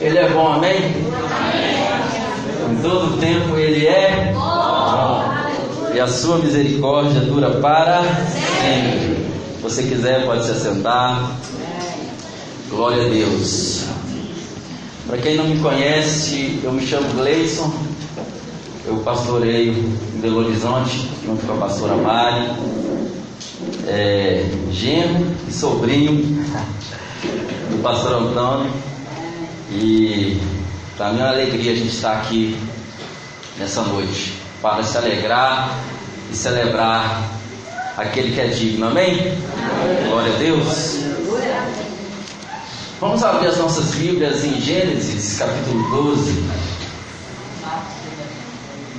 Ele é bom, amém? Em todo tempo Ele é bom. E a sua misericórdia dura para sempre. Se você quiser, pode se assentar. Glória a Deus. Para quem não me conhece, eu me chamo Gleison. Eu pastoreio em Belo Horizonte, junto com a pastora Mari. É, genro e sobrinho do pastor Antônio. E para mim é uma alegria a gente estar aqui nessa noite para se alegrar e celebrar aquele que é digno. Amém? Glória a Deus. Vamos abrir as nossas Bíblias em Gênesis capítulo 12.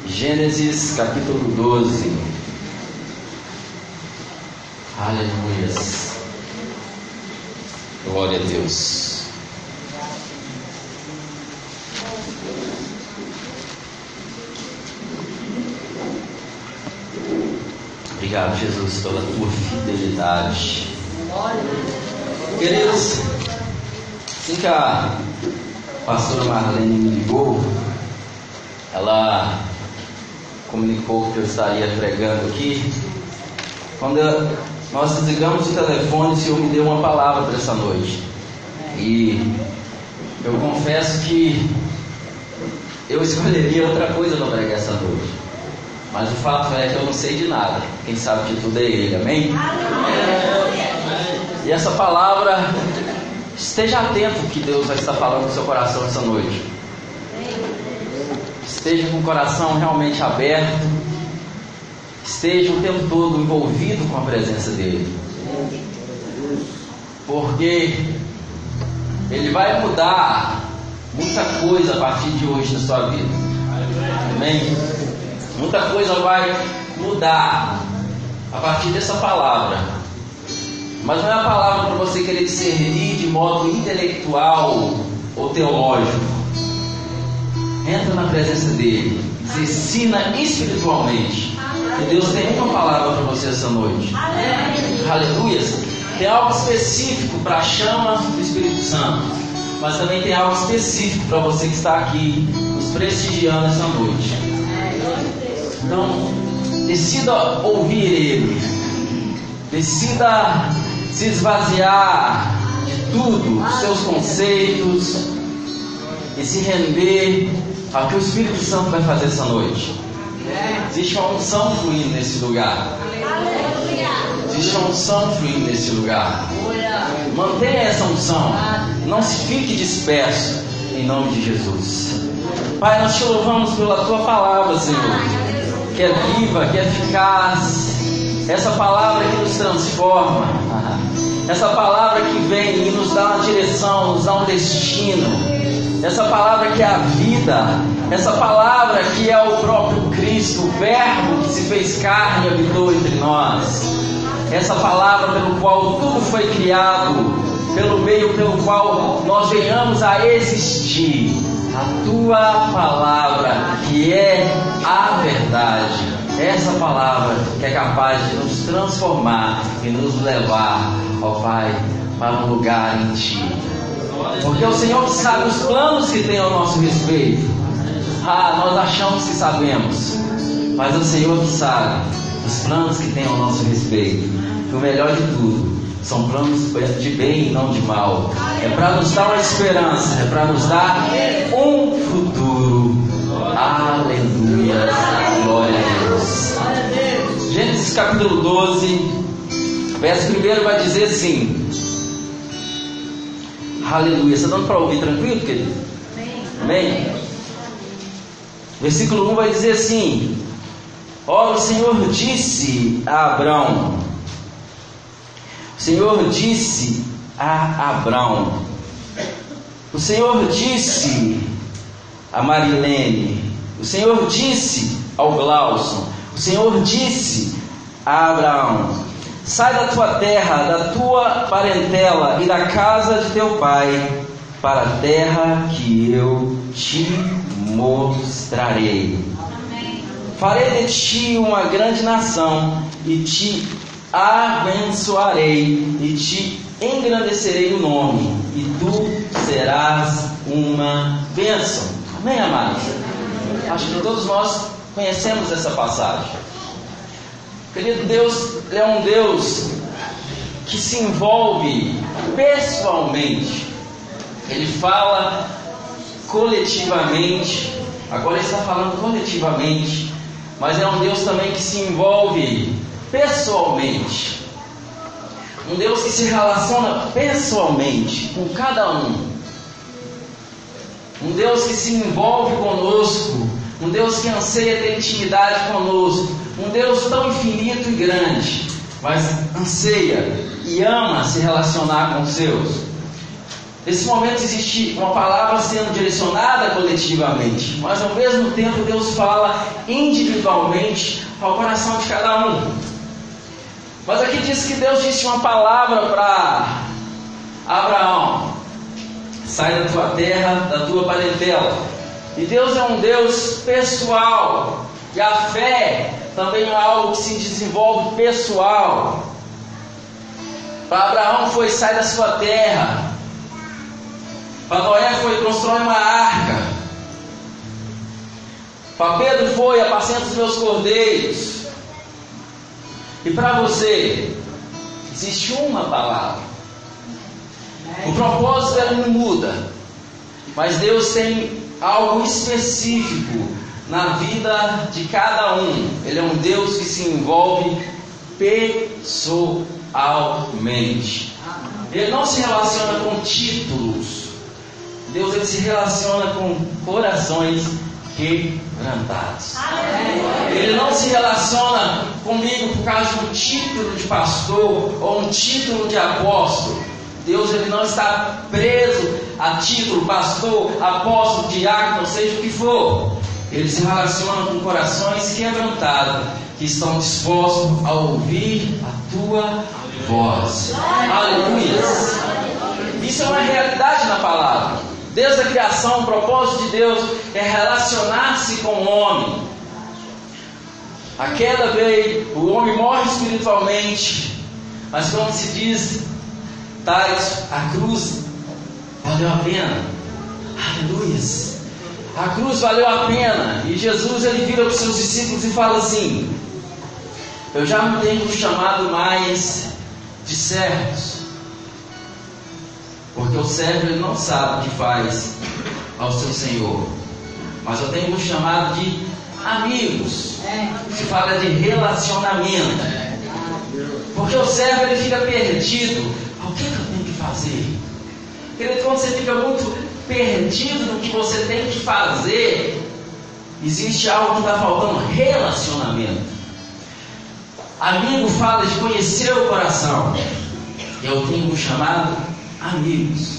Gênesis capítulo 12. Aleluia. Glória a Deus. Obrigado, Jesus, pela tua fidelidade. Queridos, assim que a pastora Marlene me ligou, ela comunicou que eu estaria pregando aqui. Quando nós desligamos o telefone, o Senhor me deu uma palavra para essa noite. E eu confesso que eu escolheria outra coisa para pregar essa noite. Mas o fato é que eu não sei de nada. Quem sabe de tudo é Ele, amém? E essa palavra, esteja atento que Deus vai estar falando no seu coração essa noite. Esteja com o coração realmente aberto. Esteja o tempo todo envolvido com a presença dEle. Porque Ele vai mudar muita coisa a partir de hoje na sua vida. Amém? Muita coisa vai mudar a partir dessa palavra. Mas não é a palavra para você querer discernir de modo intelectual ou teológico. Entra na presença dele, se ensina espiritualmente. E Deus tem uma palavra para você essa noite. Aleluia. Tem algo específico para a chama do Espírito Santo. Mas também tem algo específico para você que está aqui nos prestigiando essa noite. Então, decida ouvir Ele, decida se esvaziar de tudo, dos seus conceitos, e se render ao que o Espírito Santo vai fazer essa noite. Existe uma unção fluindo nesse lugar. Existe uma unção fluindo nesse lugar. Mantenha essa unção. Não se fique disperso. Em nome de Jesus. Pai, nós te louvamos pela tua palavra, Senhor que é viva, que é eficaz. Essa palavra que nos transforma. Essa palavra que vem e nos dá uma direção, nos dá um destino. Essa palavra que é a vida. Essa palavra que é o próprio Cristo, o Verbo que se fez carne e habitou entre nós. Essa palavra pelo qual tudo foi criado, pelo meio pelo qual nós venhamos a existir a tua palavra, que é a verdade. Essa palavra que é capaz de nos transformar e nos levar, ó Pai, para um lugar em Ti. Porque o Senhor sabe os planos que tem ao nosso respeito. Ah, nós achamos que sabemos, mas o Senhor sabe os planos que tem ao nosso respeito. E o melhor de tudo, são planos de bem e não de mal. É para nos dar uma esperança, é para nos dar um futuro. Aleluia. Glória a Deus. Gênesis capítulo 12, verso 1 vai dizer assim. Aleluia. Está dando para ouvir tranquilo, querido? Amém? Versículo 1 vai dizer assim: Ora, o Senhor disse a Abraão: o Senhor disse a Abraão, o Senhor disse a Marilene, o Senhor disse ao Glauson, o Senhor disse a Abraão: Sai da tua terra, da tua parentela e da casa de teu pai, para a terra que eu te mostrarei. Amém. Farei de ti uma grande nação e te abençoarei e te engrandecerei o nome, e tu serás uma bênção. Amém, amados? Acho que todos nós conhecemos essa passagem. Querido Deus, é um Deus que se envolve pessoalmente. Ele fala coletivamente. Agora ele está falando coletivamente. Mas é um Deus também que se envolve pessoalmente. Um Deus que se relaciona pessoalmente com cada um. Um Deus que se envolve conosco. Um Deus que anseia ter intimidade conosco. Um Deus tão infinito e grande, mas anseia e ama se relacionar com os seus. Nesse momento existe uma palavra sendo direcionada coletivamente, mas ao mesmo tempo Deus fala individualmente ao coração de cada um. Mas aqui diz que Deus disse uma palavra para Abraão: sai da tua terra, da tua parentela. E Deus é um Deus pessoal, e a fé também é algo que se desenvolve pessoal. Para Abraão foi sai da sua terra, para Noé foi constrói uma arca. Para Pedro foi apacenta os meus cordeiros. E para você, existe uma palavra. O propósito ela não muda. Mas Deus tem algo específico na vida de cada um. Ele é um Deus que se envolve pessoalmente. Ele não se relaciona com títulos. Deus ele se relaciona com corações quebrantados. Ele não se relaciona comigo por causa de um título de pastor ou um título de apóstolo. Deus ele não está preso a título, pastor, apóstolo, diácono, seja o que for. Ele se relaciona com corações quebrantados, que estão dispostos a ouvir a tua voz. Aleluia. Isso é uma realidade na palavra. Desde a criação, o propósito de Deus é relacionar-se com o homem. A queda veio, o homem morre espiritualmente, mas como se diz, tais, a cruz valeu a pena. Aleluia. A cruz valeu a pena. E Jesus ele vira para os seus discípulos e fala assim: Eu já não tenho chamado mais de servos, porque o servo ele não sabe o que faz ao seu Senhor. Mas eu tenho chamado de amigos. Se fala de relacionamento. Porque o servo ele fica perdido. O que, que eu tenho que fazer? Querido, quando você fica muito perdido no que você tem que fazer, existe algo que está faltando: relacionamento. Amigo fala de conhecer o coração. Eu tenho chamado amigos.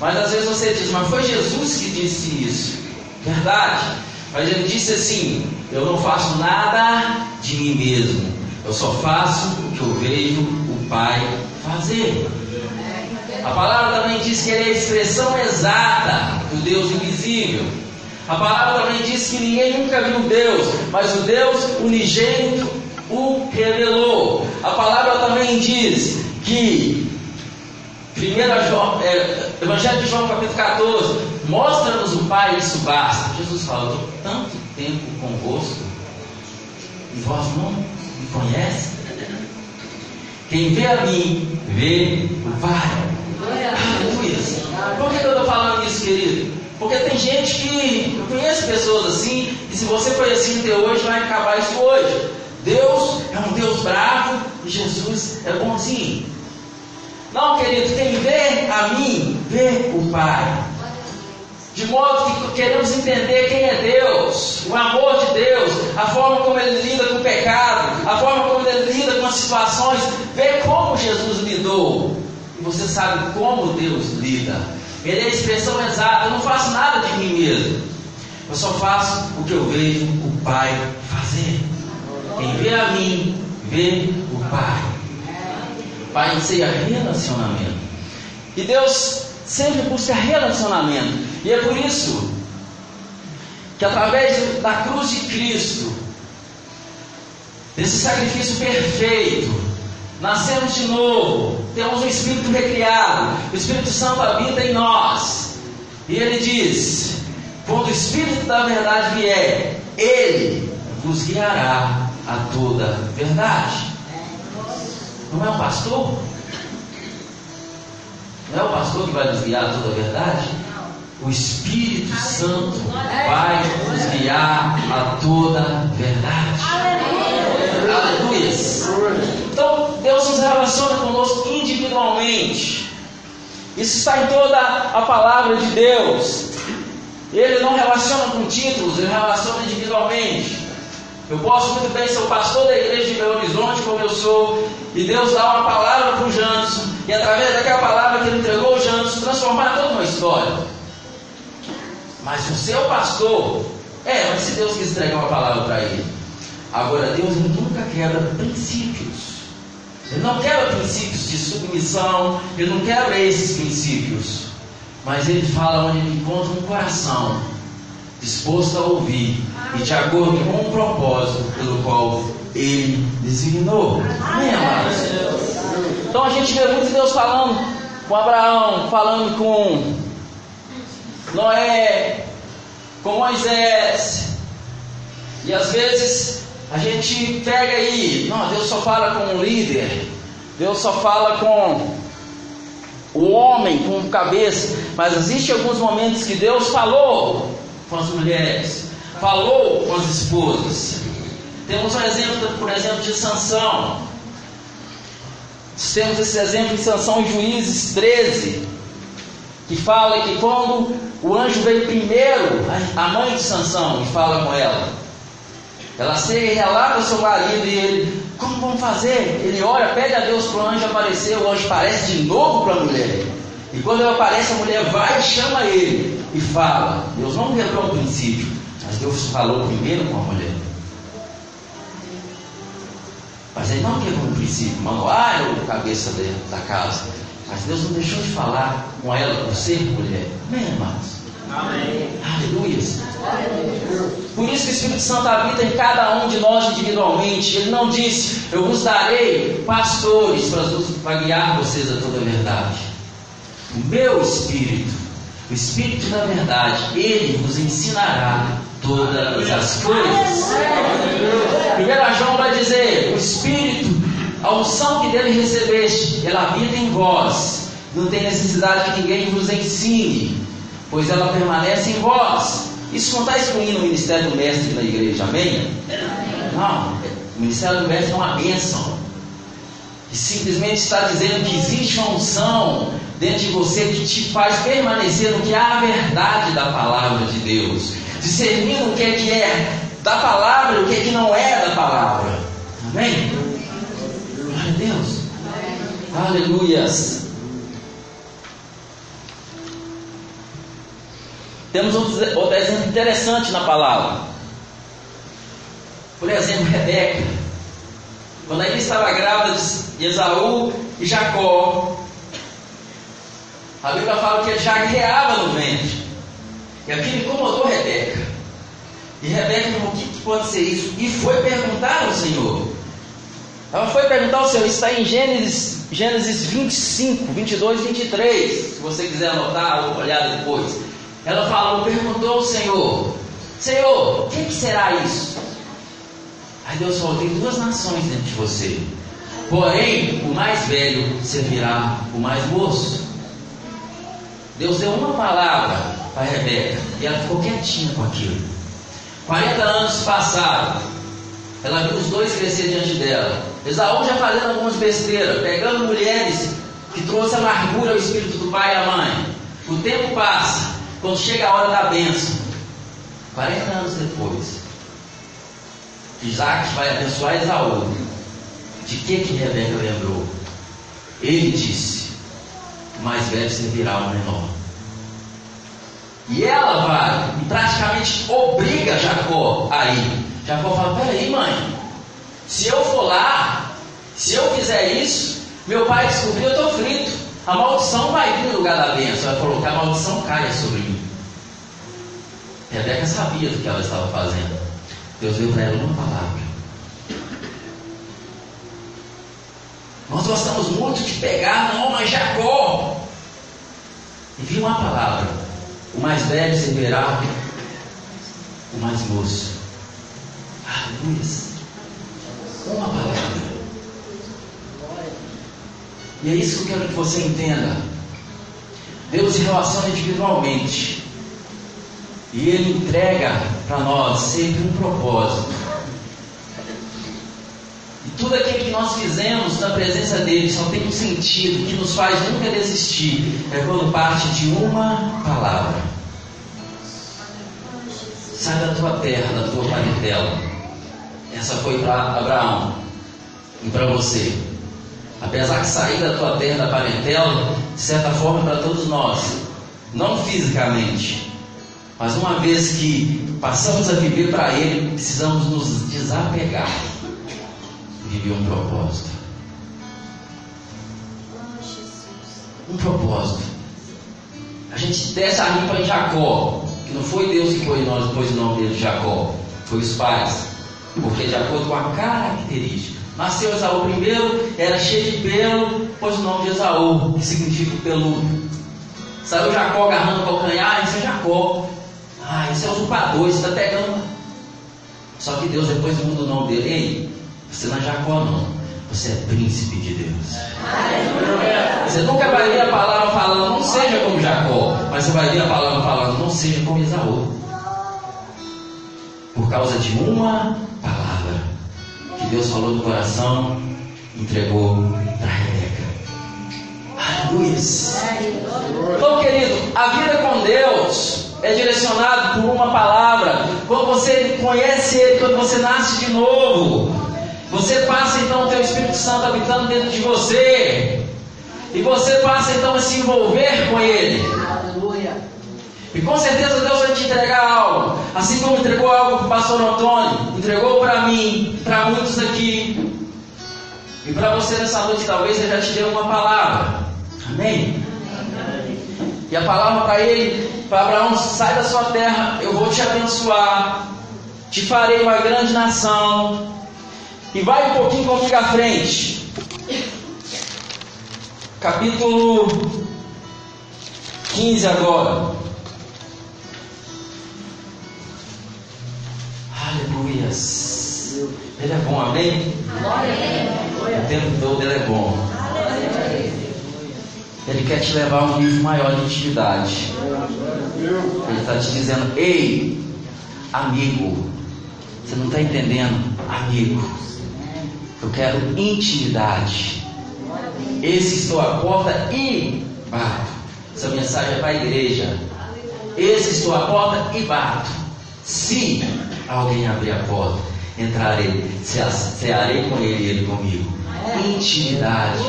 Mas às vezes você diz, mas foi Jesus que disse isso. Verdade. Mas ele disse assim: Eu não faço nada de mim mesmo. Eu só faço o que eu vejo o Pai fazer. A palavra também diz que ele é a expressão exata do Deus invisível. A palavra também diz que ninguém nunca viu Deus, mas o Deus unigênito o revelou. A palavra também diz que Primeira João, é, Evangelho de João, capítulo 14. Mostra-nos o Pai, isso basta. Jesus falou: estou tanto tempo convosco e vós não me conhecem. Quem vê a mim, vê o Pai. Aleluia. Por que eu estou falando isso, querido? Porque tem gente que. Eu conheço pessoas assim, e se você foi assim até hoje, vai acabar isso hoje. Deus é um Deus bravo e Jesus é bonzinho. Não, querido, quem vê a mim, vê o Pai. De modo que queremos entender quem é Deus, o amor de Deus, a forma como Ele lida com o pecado, a forma como Ele lida com as situações, vê como Jesus lidou. E você sabe como Deus lida. Ele é a expressão exata, eu não faço nada de mim mesmo. Eu só faço o que eu vejo o Pai fazer. Quem vê a mim, vê o Pai. Pai anseia relacionamento. E Deus sempre busca relacionamento. E é por isso que através da cruz de Cristo, desse sacrifício perfeito, nascemos de novo, temos um Espírito recriado, o Espírito Santo habita em nós. E ele diz: quando o Espírito da verdade vier, ele vos guiará a toda verdade. Não é o pastor? Não é o pastor que vai nos guiar a toda a verdade? O Espírito Santo vai nos guiar a toda a verdade. Aleluia. Então, Deus nos relaciona conosco individualmente. Isso está em toda a palavra de Deus. Ele não relaciona com títulos, ele relaciona individualmente. Eu posso muito bem ser o pastor da igreja de Belo Horizonte, como eu sou, e Deus dá uma palavra para o Janson, e através daquela palavra que ele entregou ao Janson, transformar toda uma história. Mas o seu pastor, é, mas se Deus quis entregar uma palavra para ele. Agora, Deus nunca quebra princípios. Ele não quebra princípios de submissão, ele não quebra esses princípios. Mas ele fala onde ele encontra um coração disposto a ouvir e de acordo com o propósito pelo qual ele designou. Amém, amados? Então a gente vê muito Deus falando com Abraão, falando com Noé, com Moisés. E às vezes a gente pega aí, não, Deus só fala com o líder, Deus só fala com o homem com cabeça, mas existem alguns momentos que Deus falou com as mulheres, falou com as esposas. Temos um exemplo, por exemplo, de Sansão. Temos esse exemplo em Sansão em Juízes 13, que fala que quando o anjo veio primeiro, a mãe de Sansão, e fala com ela, ela se relata seu marido e ele, como vamos fazer? Ele ora, pede a Deus para o anjo aparecer, o anjo aparece de novo para a mulher. E quando ele aparece, a mulher vai e chama ele e fala. Deus não quebrou um princípio, mas Deus falou primeiro com a mulher. Mas ele não quebrou um princípio, Manoá era o cabeça da casa. Mas Deus não deixou de falar com ela por ser mulher. Amém, irmãos? Amém. Aleluia. Por isso que o Espírito Santo habita em cada um de nós individualmente. Ele não disse, eu vos darei pastores para guiar vocês a toda a verdade. O meu Espírito, o Espírito da verdade, ele vos ensinará todas as coisas. Primeiro João vai dizer, o Espírito, a unção que dele recebeste, ela habita em vós. Não tem necessidade que ninguém vos ensine pois ela permanece em vós. Isso não está excluindo o ministério do mestre na igreja, amém? Não, o ministério do mestre é uma bênção. E simplesmente está dizendo que existe uma unção dentro de você que te faz permanecer no que é a verdade da palavra de Deus, discernindo o que é que é da palavra e o que é que não é da palavra. Amém? Glória a Deus. Aleluias. Temos outro, outro exemplo interessante na palavra. Por exemplo, Rebeca. Quando ainda estava grávida de Esaú e Jacó, a Bíblia fala que ele já guerreava no ventre. E aquilo incomodou Rebeca. E Rebeca falou: o que, que pode ser isso? E foi perguntar ao Senhor. Ela foi perguntar ao Senhor, está em Gênesis, Gênesis 25, 22 e 23. Se você quiser anotar ou olhar depois. Ela falou, perguntou ao Senhor: Senhor, o que, que será isso? Aí Deus falou: tem duas nações dentro de você. Porém, o mais velho servirá o mais moço. Deus deu uma palavra para Rebeca e ela ficou quietinha com aquilo. 40 anos passaram. Ela viu os dois crescer diante dela. Esaú já fazendo algumas besteiras, pegando mulheres que trouxe amargura ao espírito do pai e da mãe. O tempo passa. Quando chega a hora da bênção, 40 anos depois, Isaac vai abençoar Esaú. De que que Rebeca lembrou? Ele disse: mais velho servirá ao menor. E ela vai e praticamente obriga Jacó a ir. Jacó fala: Peraí, mãe, se eu for lá, se eu fizer isso, meu pai descobriu, eu estou frito. A maldição vai vir no lugar da bênção. Ela falou que a maldição caia sobre mim. Rebeca sabia do que ela estava fazendo. Deus deu para ela uma palavra. Nós gostamos muito de pegar, não, mas Jacó. E viu uma palavra. O velho servirá o mais moço. Aleluia. Uma palavra. E é isso que eu quero que você entenda. Deus se relaciona individualmente. E Ele entrega para nós sempre um propósito. Tudo aquilo que nós fizemos na presença dele só tem um sentido que nos faz nunca desistir. É quando parte de uma palavra. Sai da tua terra, da tua parentela. Essa foi para Abraão e para você. Apesar de sair da tua terra, da parentela, de certa forma para todos nós, não fisicamente, mas uma vez que passamos a viver para Ele, precisamos nos desapegar viver um propósito. Um propósito. A gente desce a limpa em Jacó, que não foi Deus que pôs, nós, pôs o nome dele de Jacó, foi os pais, porque de acordo com a característica. Nasceu Esaú primeiro, era cheio de pelo, pôs o nome de Esaú, que significa peludo. Saiu Jacó agarrando o calcanhar, isso é Jacó. Ah, isso é usurpador, isso está pegando. Só que Deus depois muda o nome dele. Ei, você não é Jacó, não. Você é príncipe de Deus. Você nunca vai ver a palavra falando, não seja como Jacó. Mas você vai ver a palavra falando, não seja como Isaú. Por causa de uma palavra que Deus falou no coração, entregou para Rebeca. Aleluia. Então, querido, a vida com Deus é direcionada por uma palavra. Quando você conhece Ele, quando você nasce de novo, você passa então o teu Espírito Santo habitando dentro de você. E você passa então a se envolver com Ele. Aleluia. E com certeza Deus vai te entregar algo. Assim como entregou algo para o pastor Antônio, entregou para mim, para muitos aqui. E para você nessa noite, talvez Ele já te deu uma palavra. Amém? E a palavra para ele, para Abraão, sai da sua terra, eu vou te abençoar, te farei uma grande nação, e vai um pouquinho comigo à frente. Capítulo 15 agora. Aleluias. Ele é bom, amém? O tempo todo ele é bom. Ele quer te levar a um nível maior de intimidade. Ele está te dizendo, ei, amigo, você não está entendendo, amigo. Eu quero intimidade. Esse estou à porta e bato. Essa mensagem é para a igreja. Esse estou à porta e bato. Se alguém abrir a porta, entrarei, cearei com ele e ele comigo. Intimidade.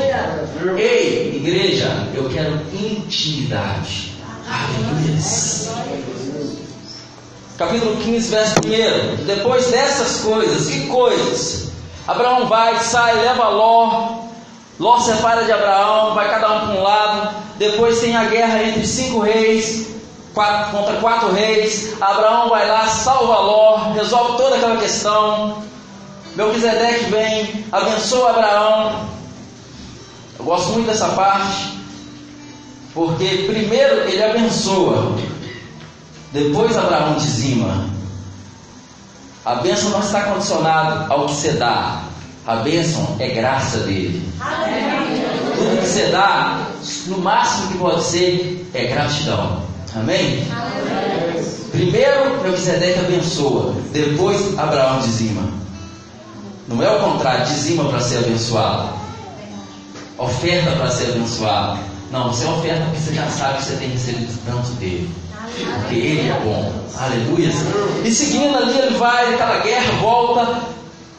Ei, igreja, eu quero intimidade. Aleluia. Capítulo 15, verso 1. Depois dessas coisas, que coisas? Abraão vai, sai, leva Ló. Ló separa de Abraão, vai cada um para um lado. Depois tem a guerra entre cinco reis quatro, contra quatro reis. Abraão vai lá, salva Ló, resolve toda aquela questão. Melquisedeque vem, abençoa Abraão. Eu gosto muito dessa parte, porque primeiro ele abençoa, depois Abraão dizima. A bênção não está condicionada ao que você dá. A bênção é graça dele. Tudo que você dá, no máximo que pode ser, é gratidão. Amém? Primeiro, Melquisedeque abençoa. Depois, Abraão dizima. Não é o contrário, dizima para ser abençoado. Oferta para ser abençoado. Não, você oferta porque você já sabe que você tem recebido tanto dele porque Ele é bom. Aleluia. E seguindo ali, ele vai, aquela guerra, volta,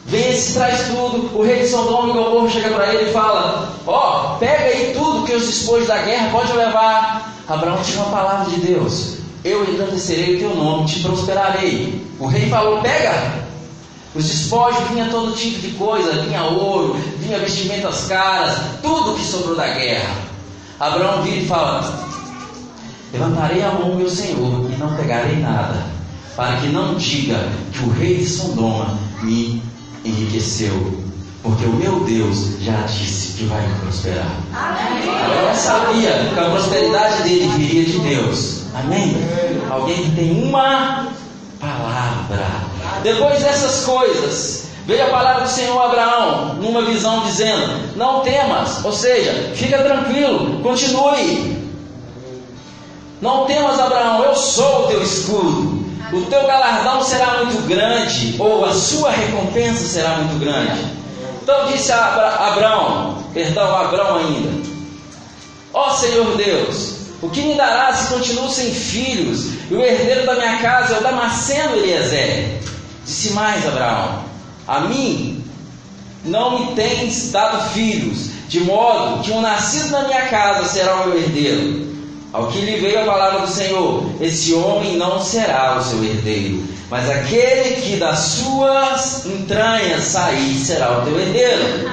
vence, traz tudo. O rei de Sodoma e Gomorra chega para ele e fala: Ó, oh, pega aí tudo que os despojos da guerra, pode levar. Abraão tinha uma palavra de Deus: Eu engrandecerei o teu nome, te prosperarei. O rei falou: Pega. Os despojos vinha todo tipo de coisa, vinha ouro, vinha vestimentas caras, tudo que sobrou da guerra. Abraão vira e fala: Levantarei a mão, meu Senhor, e não pegarei nada, para que não diga que o rei de Sodoma me enriqueceu, porque o meu Deus já disse que vai me prosperar. Abraão sabia que a prosperidade dele viria de Deus. Amém? Alguém que tem uma palavra. Depois dessas coisas, veio a palavra do Senhor Abraão, numa visão, dizendo: Não temas, ou seja, fica tranquilo, continue. Não temas, Abraão, eu sou o teu escudo. O teu galardão será muito grande, ou a sua recompensa será muito grande. Então disse a Abraão, perdão, Abraão ainda: Ó Senhor Deus, o que me dará se continuo sem filhos? E o herdeiro da minha casa é o Damasceno Eliezer. Disse mais Abraão: A mim não me tens dado filhos, de modo que um nascido na minha casa será o meu herdeiro. Ao que lhe veio a palavra do Senhor: Esse homem não será o seu herdeiro, mas aquele que das suas entranhas sair será o teu herdeiro.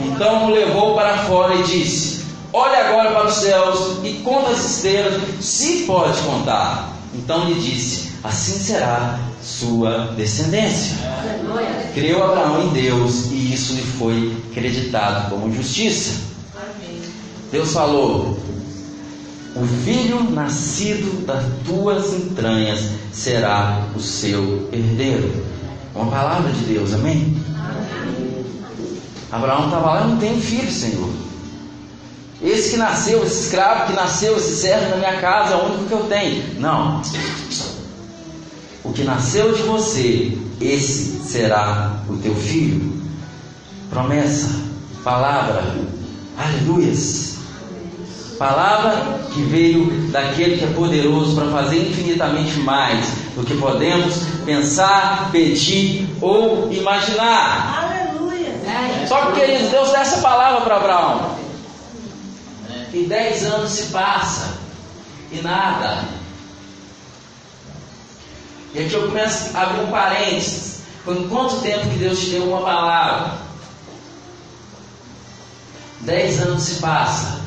Então o levou para fora e disse: Olhe agora para os céus e conta as estrelas, se pode contar. Então lhe disse: Assim será sua descendência. Creu Abraão em Deus e isso lhe foi acreditado como justiça. Deus falou: O filho nascido das tuas entranhas será o seu herdeiro. Uma palavra de Deus, amém? amém. Abraão estava lá, não tem filho, Senhor. Esse que nasceu, esse escravo que nasceu, esse servo na minha casa é o único que eu tenho. Não. O que nasceu de você, esse será o teu filho. Promessa, palavra, aleluias. Palavra que veio daquele que é poderoso para fazer infinitamente mais do que podemos pensar, pedir ou imaginar. Aleluia. Só que, queridos, Deus dá essa palavra para Abraão. E dez anos se passa e nada. E aqui eu começo a abrir um parênteses. Foi quanto tempo que Deus te deu uma palavra? Dez anos se passa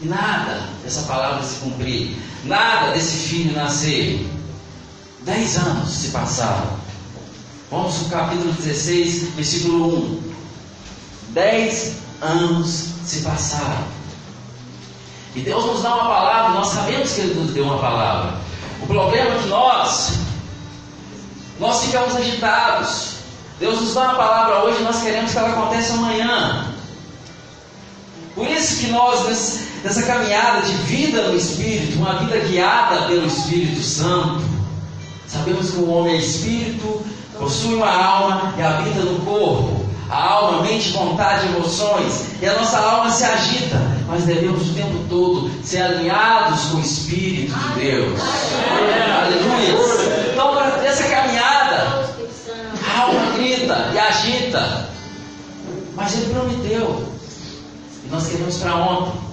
nada dessa palavra se cumprir, nada desse filho nascer. Dez anos se passaram. Vamos no capítulo 16, versículo 1. Dez anos se passaram. E Deus nos dá uma palavra, nós sabemos que Ele nos deu uma palavra. O problema é que nós, nós ficamos agitados. Deus nos dá uma palavra hoje, nós queremos que ela aconteça amanhã. Por isso que nós, nessa caminhada de vida no Espírito, uma vida guiada pelo Espírito Santo, sabemos que o homem é espírito, possui uma alma e habita no corpo. A alma, mente, vontade, emoções, e a nossa alma se agita, mas devemos o tempo todo ser alinhados com o Espírito de Deus. Aleluia. Então, para essa caminhada, a alma grita e agita, mas Ele prometeu, e nós queremos para ontem.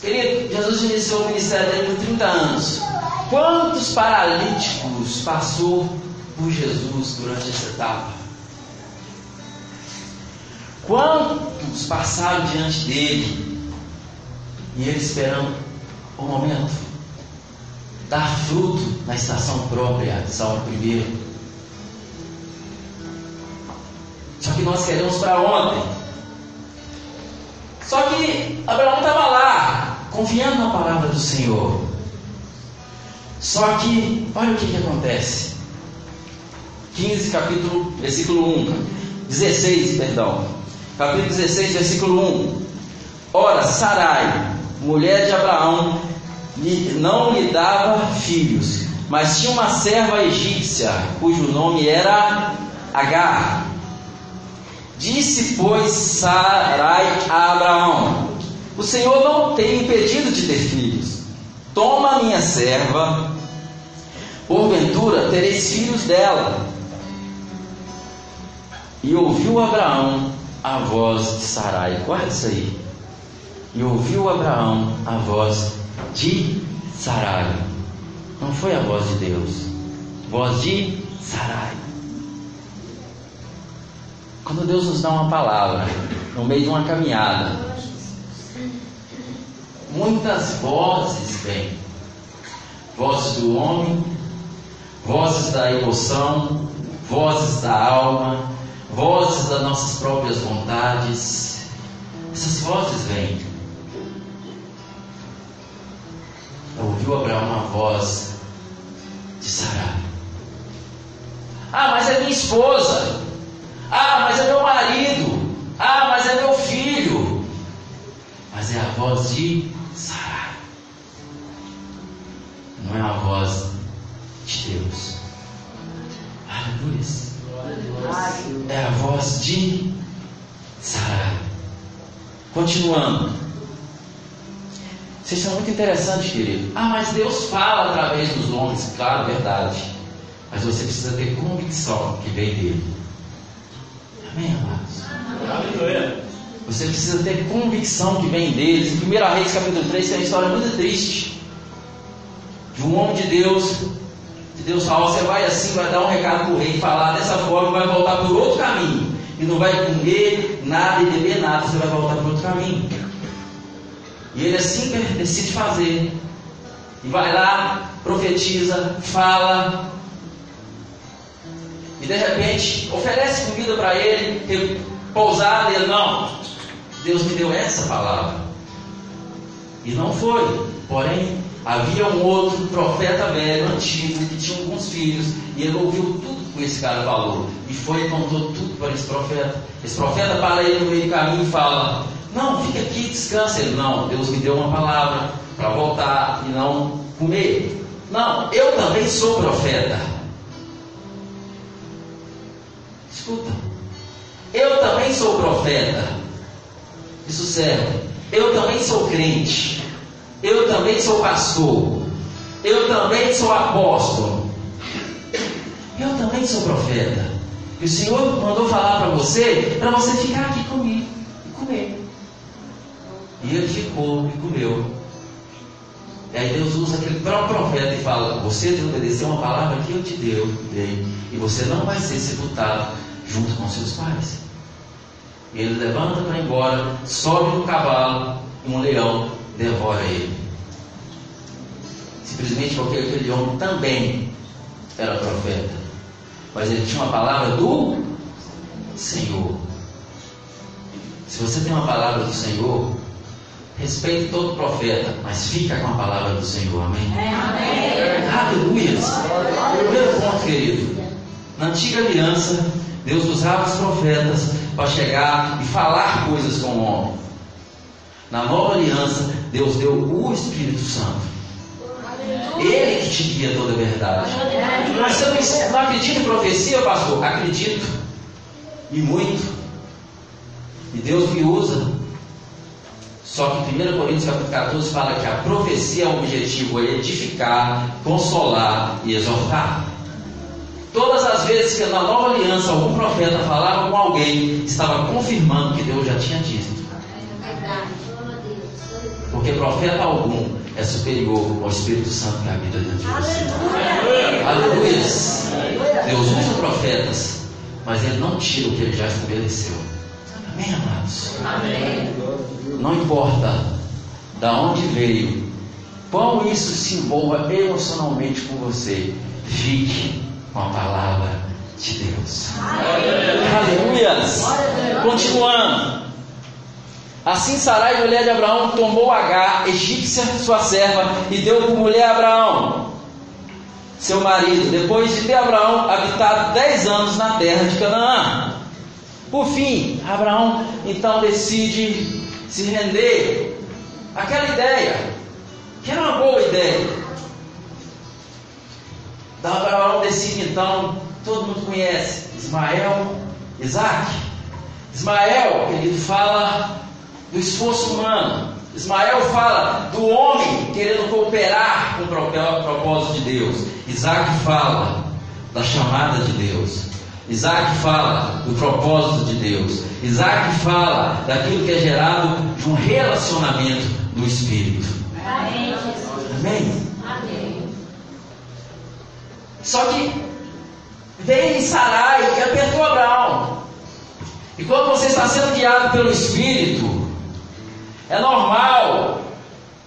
Querido, Jesus iniciou o ministério dele com 30 anos. Quantos paralíticos passou por Jesus durante essa etapa? Quantos passaram diante dele e ele esperando o momento? Dar fruto na estação própria, Salmo primeiro. Só que nós queremos para ontem. Só que Abraão estava lá, confiando na palavra do Senhor. Só que, olha o que, que acontece. 15, capítulo, versículo 1. 16, perdão capítulo 16, versículo 1. Ora, Sarai, mulher de Abraão, não lhe dava filhos, mas tinha uma serva egípcia, cujo nome era Agar. Disse, pois, Sarai a Abraão: O Senhor não tem impedido de ter filhos. Toma minha serva, porventura tereis filhos dela. E ouviu Abraão a voz de Sarai. Guarda isso aí. E ouviu Abraão a voz de Sarai. Não foi a voz de Deus, voz de Sarai. Quando Deus nos dá uma palavra no meio de uma caminhada, muitas vozes vêm vozes do homem, vozes da emoção, vozes da alma, vozes das nossas próprias vontades. Essas vozes vêm. ouviu Abraão uma voz de Sarai. Ah, mas é minha esposa. Ah, mas é meu marido. Ah, mas é meu filho. Mas é a voz de Sarai. Não é a voz de Deus. Aleluia. É a voz de Sarai. Continuando. Vocês são muito interessantes, querido. Ah, mas Deus fala através dos homens. Claro, verdade. Mas você precisa ter convicção que vem dele. Amém, amados? Você precisa ter convicção que vem deles. Em 1 Reis capítulo 3 tem uma história muito triste. De um homem de Deus de Deus fala, você vai assim, vai dar um recado para o rei, falar dessa forma, vai voltar por outro caminho. E não vai comer nada e beber nada, você vai voltar por outro caminho. E ele assim decide fazer. E vai lá, profetiza, fala. E de repente oferece comida para ele, pousada, e ele não. Deus me deu essa palavra. E não foi. Porém, Havia um outro profeta velho, antigo, que tinha alguns filhos, e ele ouviu tudo que esse cara falou. E foi e contou tudo para esse profeta. Esse profeta para ele no meio do caminho e fala: Não, fica aqui, descansa. Ele: Não, Deus me deu uma palavra para voltar e não comer. Não, eu também sou profeta. Escuta, eu também sou profeta. Isso serve. Eu também sou crente. Eu também sou pastor. Eu também sou apóstolo. Eu também sou profeta. E o Senhor mandou falar para você, para você ficar aqui comigo e comer. E ele ficou e comeu. E aí Deus usa aquele próprio profeta e fala: Você desobedeceu uma palavra que eu te dei, e você não vai ser sepultado junto com seus pais. E ele levanta para ir embora, sobe no cavalo, um leão devora ele. Simplesmente porque aquele homem também era profeta. Mas ele tinha uma palavra do Senhor. Se você tem uma palavra do Senhor, respeite todo profeta, mas fica com a palavra do Senhor. Amém? Amém. Aleluia. Primeiro ponto, querido. Na antiga aliança, Deus usava os profetas para chegar e falar coisas com o homem. Na nova aliança, Deus deu o Espírito Santo. Ele que te guia toda a verdade. Mas você não, acredita em profecia, pastor? Acredito. E muito. E Deus me usa. Só que 1 Coríntios capítulo 14 fala que a profecia, o objetivo é edificar, consolar e exortar. Todas as vezes que na nova aliança algum profeta falava com alguém, estava confirmando que Deus já tinha dito. Porque profeta algum é superior ao Espírito Santo que habita dentro de você. Aleluia. Deus usa profetas, mas ele não tira o que ele já estabeleceu. Amém, amados? Amém. Não importa da onde veio, como isso se envolva emocionalmente com você, fique com a palavra de Deus. Aleluia. Continuando. Assim Sarai, mulher de Abraão, tomou Agar, egípcia, sua serva, e deu por mulher a Abraão, seu marido, depois de ter Abraão habitado dez anos na terra de Canaã. Por fim, Abraão então decide se render àquela ideia, que era uma boa ideia. Então Abraão decide então, todo mundo conhece, Ismael, Isaac. Ismael, ele fala do esforço humano. Ismael fala do homem querendo cooperar com o propósito de Deus. Isaac fala da chamada de Deus. Isaac fala do propósito de Deus. Isaac fala daquilo que é gerado de um relacionamento do Espírito. Amém. Amém. Amém. Só que veio Sarai e apertou Abraão. E quando você está sendo guiado pelo Espírito, é normal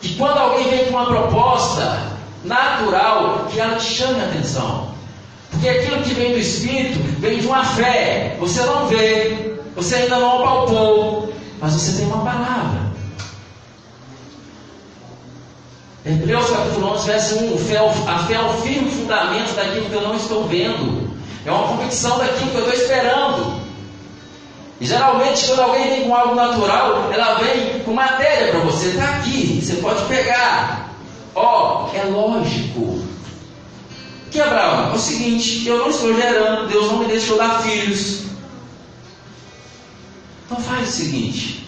que quando alguém vem com uma proposta natural, que ela te chame a atenção. Porque aquilo que vem do Espírito vem de uma fé. Você não vê, você ainda não apalpou, mas você tem uma palavra. Hebreus capítulo 11, verso 1. A fé é o firme fundamento daquilo que eu não estou vendo. É uma convicção daquilo que eu estou esperando. E geralmente, quando alguém vem com algo natural, ela vem com matéria para você. Está aqui, você pode pegar. Ó, oh, é lógico. Que Abraão, é o seguinte: eu não estou gerando, Deus não me deixou dar filhos. Então faz o seguinte: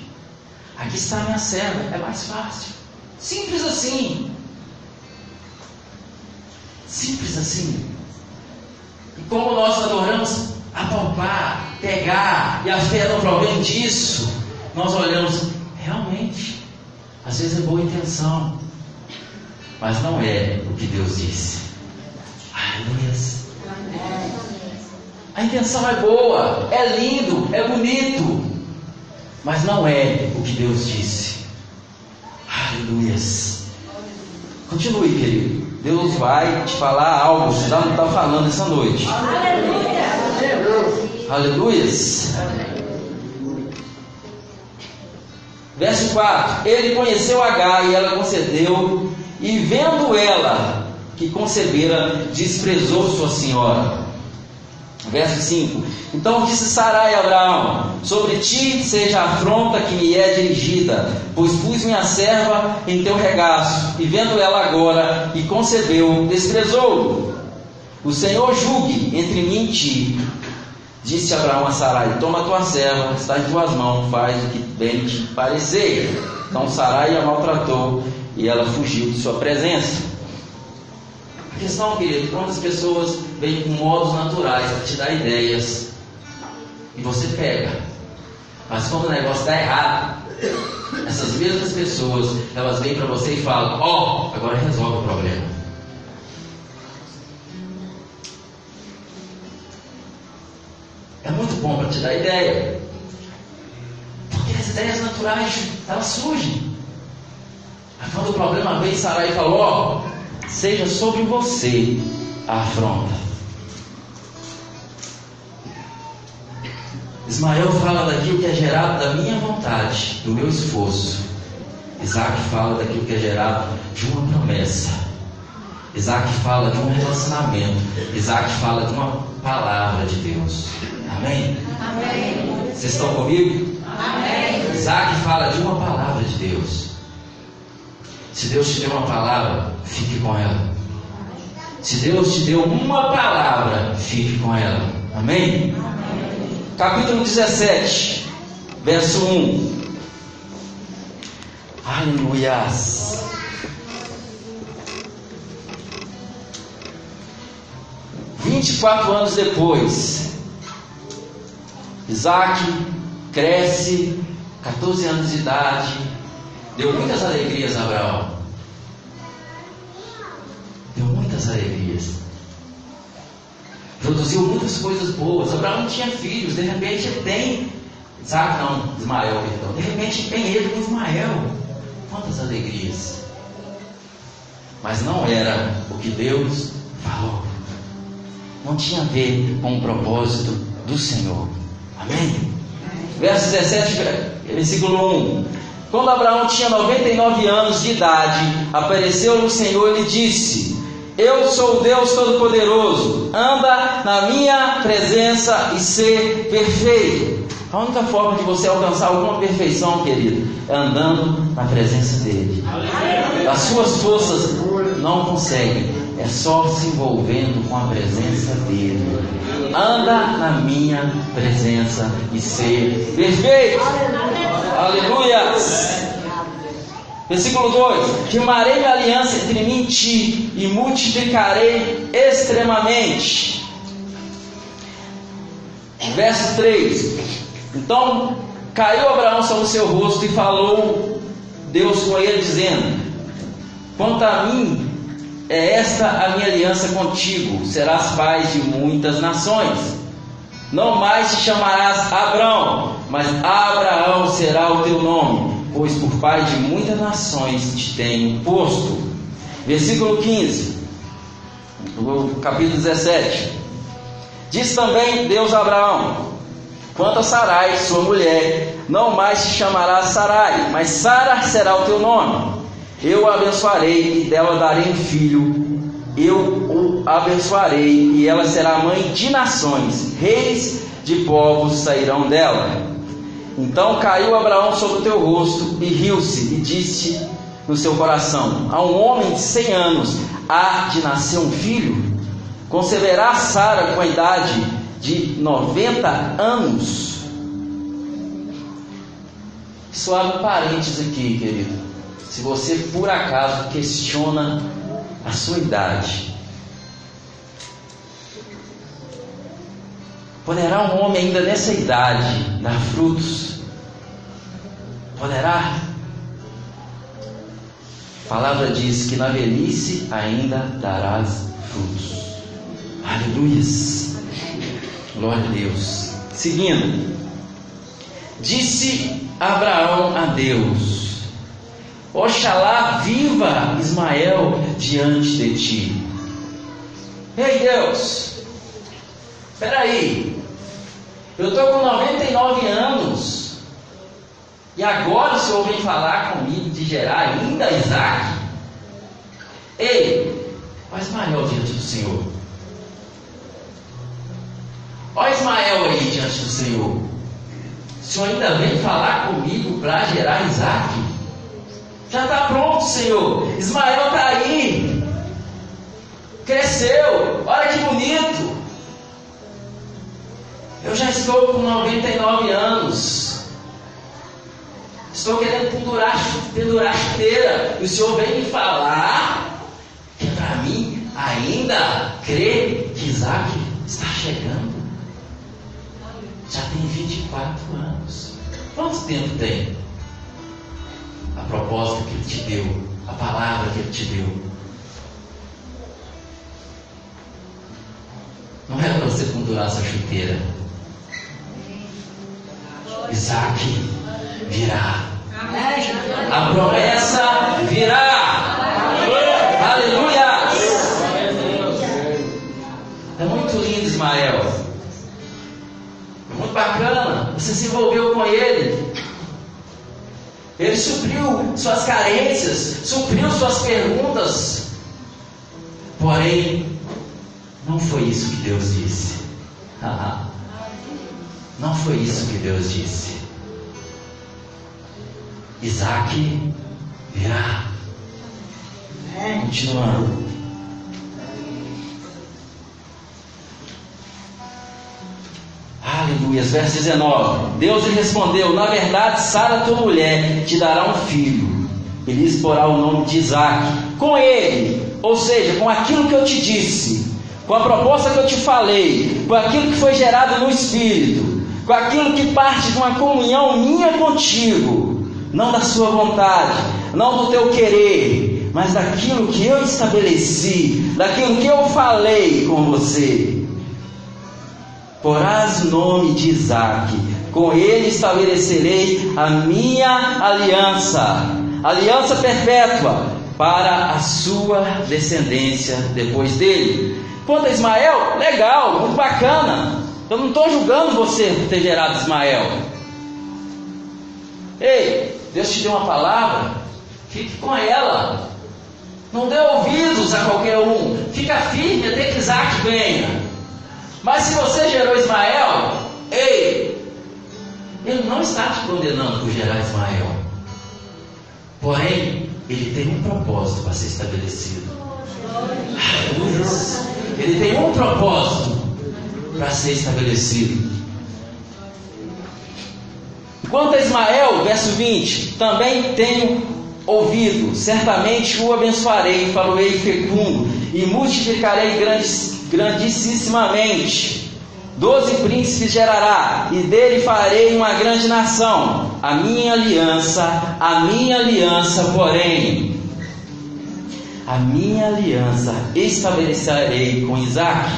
aqui está a minha serva, é mais fácil. Simples assim. Simples assim. E como nós adoramos apalpar, pegar, e a fé não provém disso, nós olhamos, realmente, às vezes é boa intenção, mas não é o que Deus disse. Aleluia. A intenção é boa, é lindo, é bonito, mas não é o que Deus disse. Continue, querido. Deus vai te falar algo, você já não está falando essa noite. Aleluia. Aleluias. Verso 4: Ele conheceu H e ela concedeu, e vendo ela que concebera, desprezou sua senhora. Verso 5: Então disse Sarai a Abraão: Sobre ti seja a afronta que me é dirigida, pois pus minha serva em teu regaço, e vendo ela agora e concebeu, desprezou. O Senhor julgue entre mim e ti. Disse Abraão a Sarai: Toma tua serva, está em tuas mãos, faz o que bem te parecer. Então Sarai a maltratou e ela fugiu de sua presença questão, querido, quando as pessoas vêm com modos naturais para te dar ideias e você pega, mas quando o negócio está errado, essas mesmas pessoas elas vêm para você e falam: Ó, oh, agora resolve o problema. É muito bom para te dar ideia. Porque as ideias naturais, elas surgem. Mas quando o problema vem, Sarai falou: Ó, oh, seja sobre você a afronta. Ismael fala daquilo que é gerado da minha vontade, do meu esforço. Isaac fala daquilo que é gerado de uma promessa. Isaac fala de um relacionamento. Isaac fala de uma palavra de Deus. Amém? Amém. Vocês estão comigo? Amém. Isaac fala de uma palavra de Deus. Se Deus te deu uma palavra, fique com ela. Se Deus te deu uma palavra, fique com ela. Amém? Amém. Capítulo 17, verso 1. Aleluias. Vinte e quatro anos depois, Isaac cresce, 14 anos de idade, Deu muitas alegrias a Abraão. Deu muitas alegrias. Produziu muitas coisas boas. Abraão tinha filhos, de repente ele tem. Isaac não, Ismael, perdão. De repente tem ele com Ismael. Quantas alegrias. Mas não era o que Deus falou. Não tinha a ver com o propósito do Senhor. Amém? Verso 17, versículo 1. Quando Abraão tinha 99 anos de idade, apareceu-lhe o Senhor e lhe disse: Eu sou Deus Todo-Poderoso, anda na minha presença e ser perfeito. A única forma de você alcançar alguma perfeição, querido, é andando na presença dele. As suas forças não conseguem, é só se envolvendo com a presença dele. Anda na minha presença e ser perfeito. Aleluia. Versículo 2: Firmarei minha aliança entre mim e ti, e multiplicarei extremamente. Verso 3: Então caiu Abraão sobre o seu rosto e falou Deus com ele, dizendo: Quanto a mim, é esta a minha aliança contigo: serás pai de muitas nações. Não mais te chamarás Abraão, mas Abraão será o teu nome, pois por pai de muitas nações te tenho posto. Versículo 15, capítulo 17. Diz também Deus a Abraão: Quanto a Sarai, sua mulher, não mais te chamarás Sarai, mas Sara será o teu nome. Eu abençoarei e dela darei um filho. Eu o abençoarei e ela será mãe de nações. Reis de povos sairão dela. Então caiu Abraão sobre o teu rosto e riu-se e disse no seu coração: A um homem de cem anos há de nascer um filho? Conceberá Sara com a idade de 90 anos? Só abre um parênteses aqui, querido. Se você por acaso questiona a sua idade, poderá um homem ainda nessa idade dar frutos? Poderá? A palavra diz que na velhice ainda darás frutos. Aleluia. Glória a Deus. Seguindo. Disse Abraão a Deus: Oxalá viva Ismael diante de ti. Ei Deus, espera aí, eu estou com 99 anos e agora o Senhor vem falar comigo de gerar ainda Isaac? Ei, olha Ismael diante do Senhor. Olha Ismael aí diante do Senhor. O Senhor ainda vem falar comigo para gerar Isaac? Já está pronto, Senhor. Ismael está aí. Cresceu. Olha que bonito. Eu já estou com 99 anos. Estou querendo pendurar, pendurar chuteira. E o Senhor vem me falar que para mim ainda crer que Isaac está chegando. Já tem 24 anos. Quanto tempo tem? A proposta que ele te deu, a palavra que ele te deu. Não é para você pendurar sua chuteira. Isaac virá. A promessa virá. Aleluia! É muito lindo, Ismael. É muito bacana. Você se envolveu com ele. Ele supriu suas carências, supriu suas perguntas. Porém, não foi isso que Deus disse. Não foi isso que Deus disse. Isaac virá. Continuando. Aleluia. Verso 19. Deus lhe respondeu: Na verdade, Sara, tua mulher, te dará um filho. E lhes porá o nome de Isaac. Com ele, ou seja, com aquilo que eu te disse, com a proposta que eu te falei, com aquilo que foi gerado no Espírito, com aquilo que parte de uma comunhão minha contigo, não da sua vontade, não do teu querer, mas daquilo que eu estabeleci, daquilo que eu falei com você. Porás o nome de Isaac, com ele estabelecerei a minha aliança, aliança perpétua para a sua descendência depois dele. Quanto a Ismael, legal, muito bacana. Eu não estou julgando você por ter gerado Ismael. Ei, Deus te deu uma palavra, fique com ela. Não dê ouvidos a qualquer um. Fica firme até que Isaac venha. Mas se você gerou Ismael, ei, ele não está te condenando por gerar Ismael. Porém, ele tem um propósito para ser estabelecido. Ele tem um propósito para ser estabelecido. Quanto a Ismael, verso 20, também tenho ouvido, certamente o abençoarei, faloei fecundo, e multiplicarei grandes, grandissimamente. Doze príncipes gerará, e dele farei uma grande nação. A minha aliança, a minha aliança, porém, a minha aliança estabelecerei com Isaac,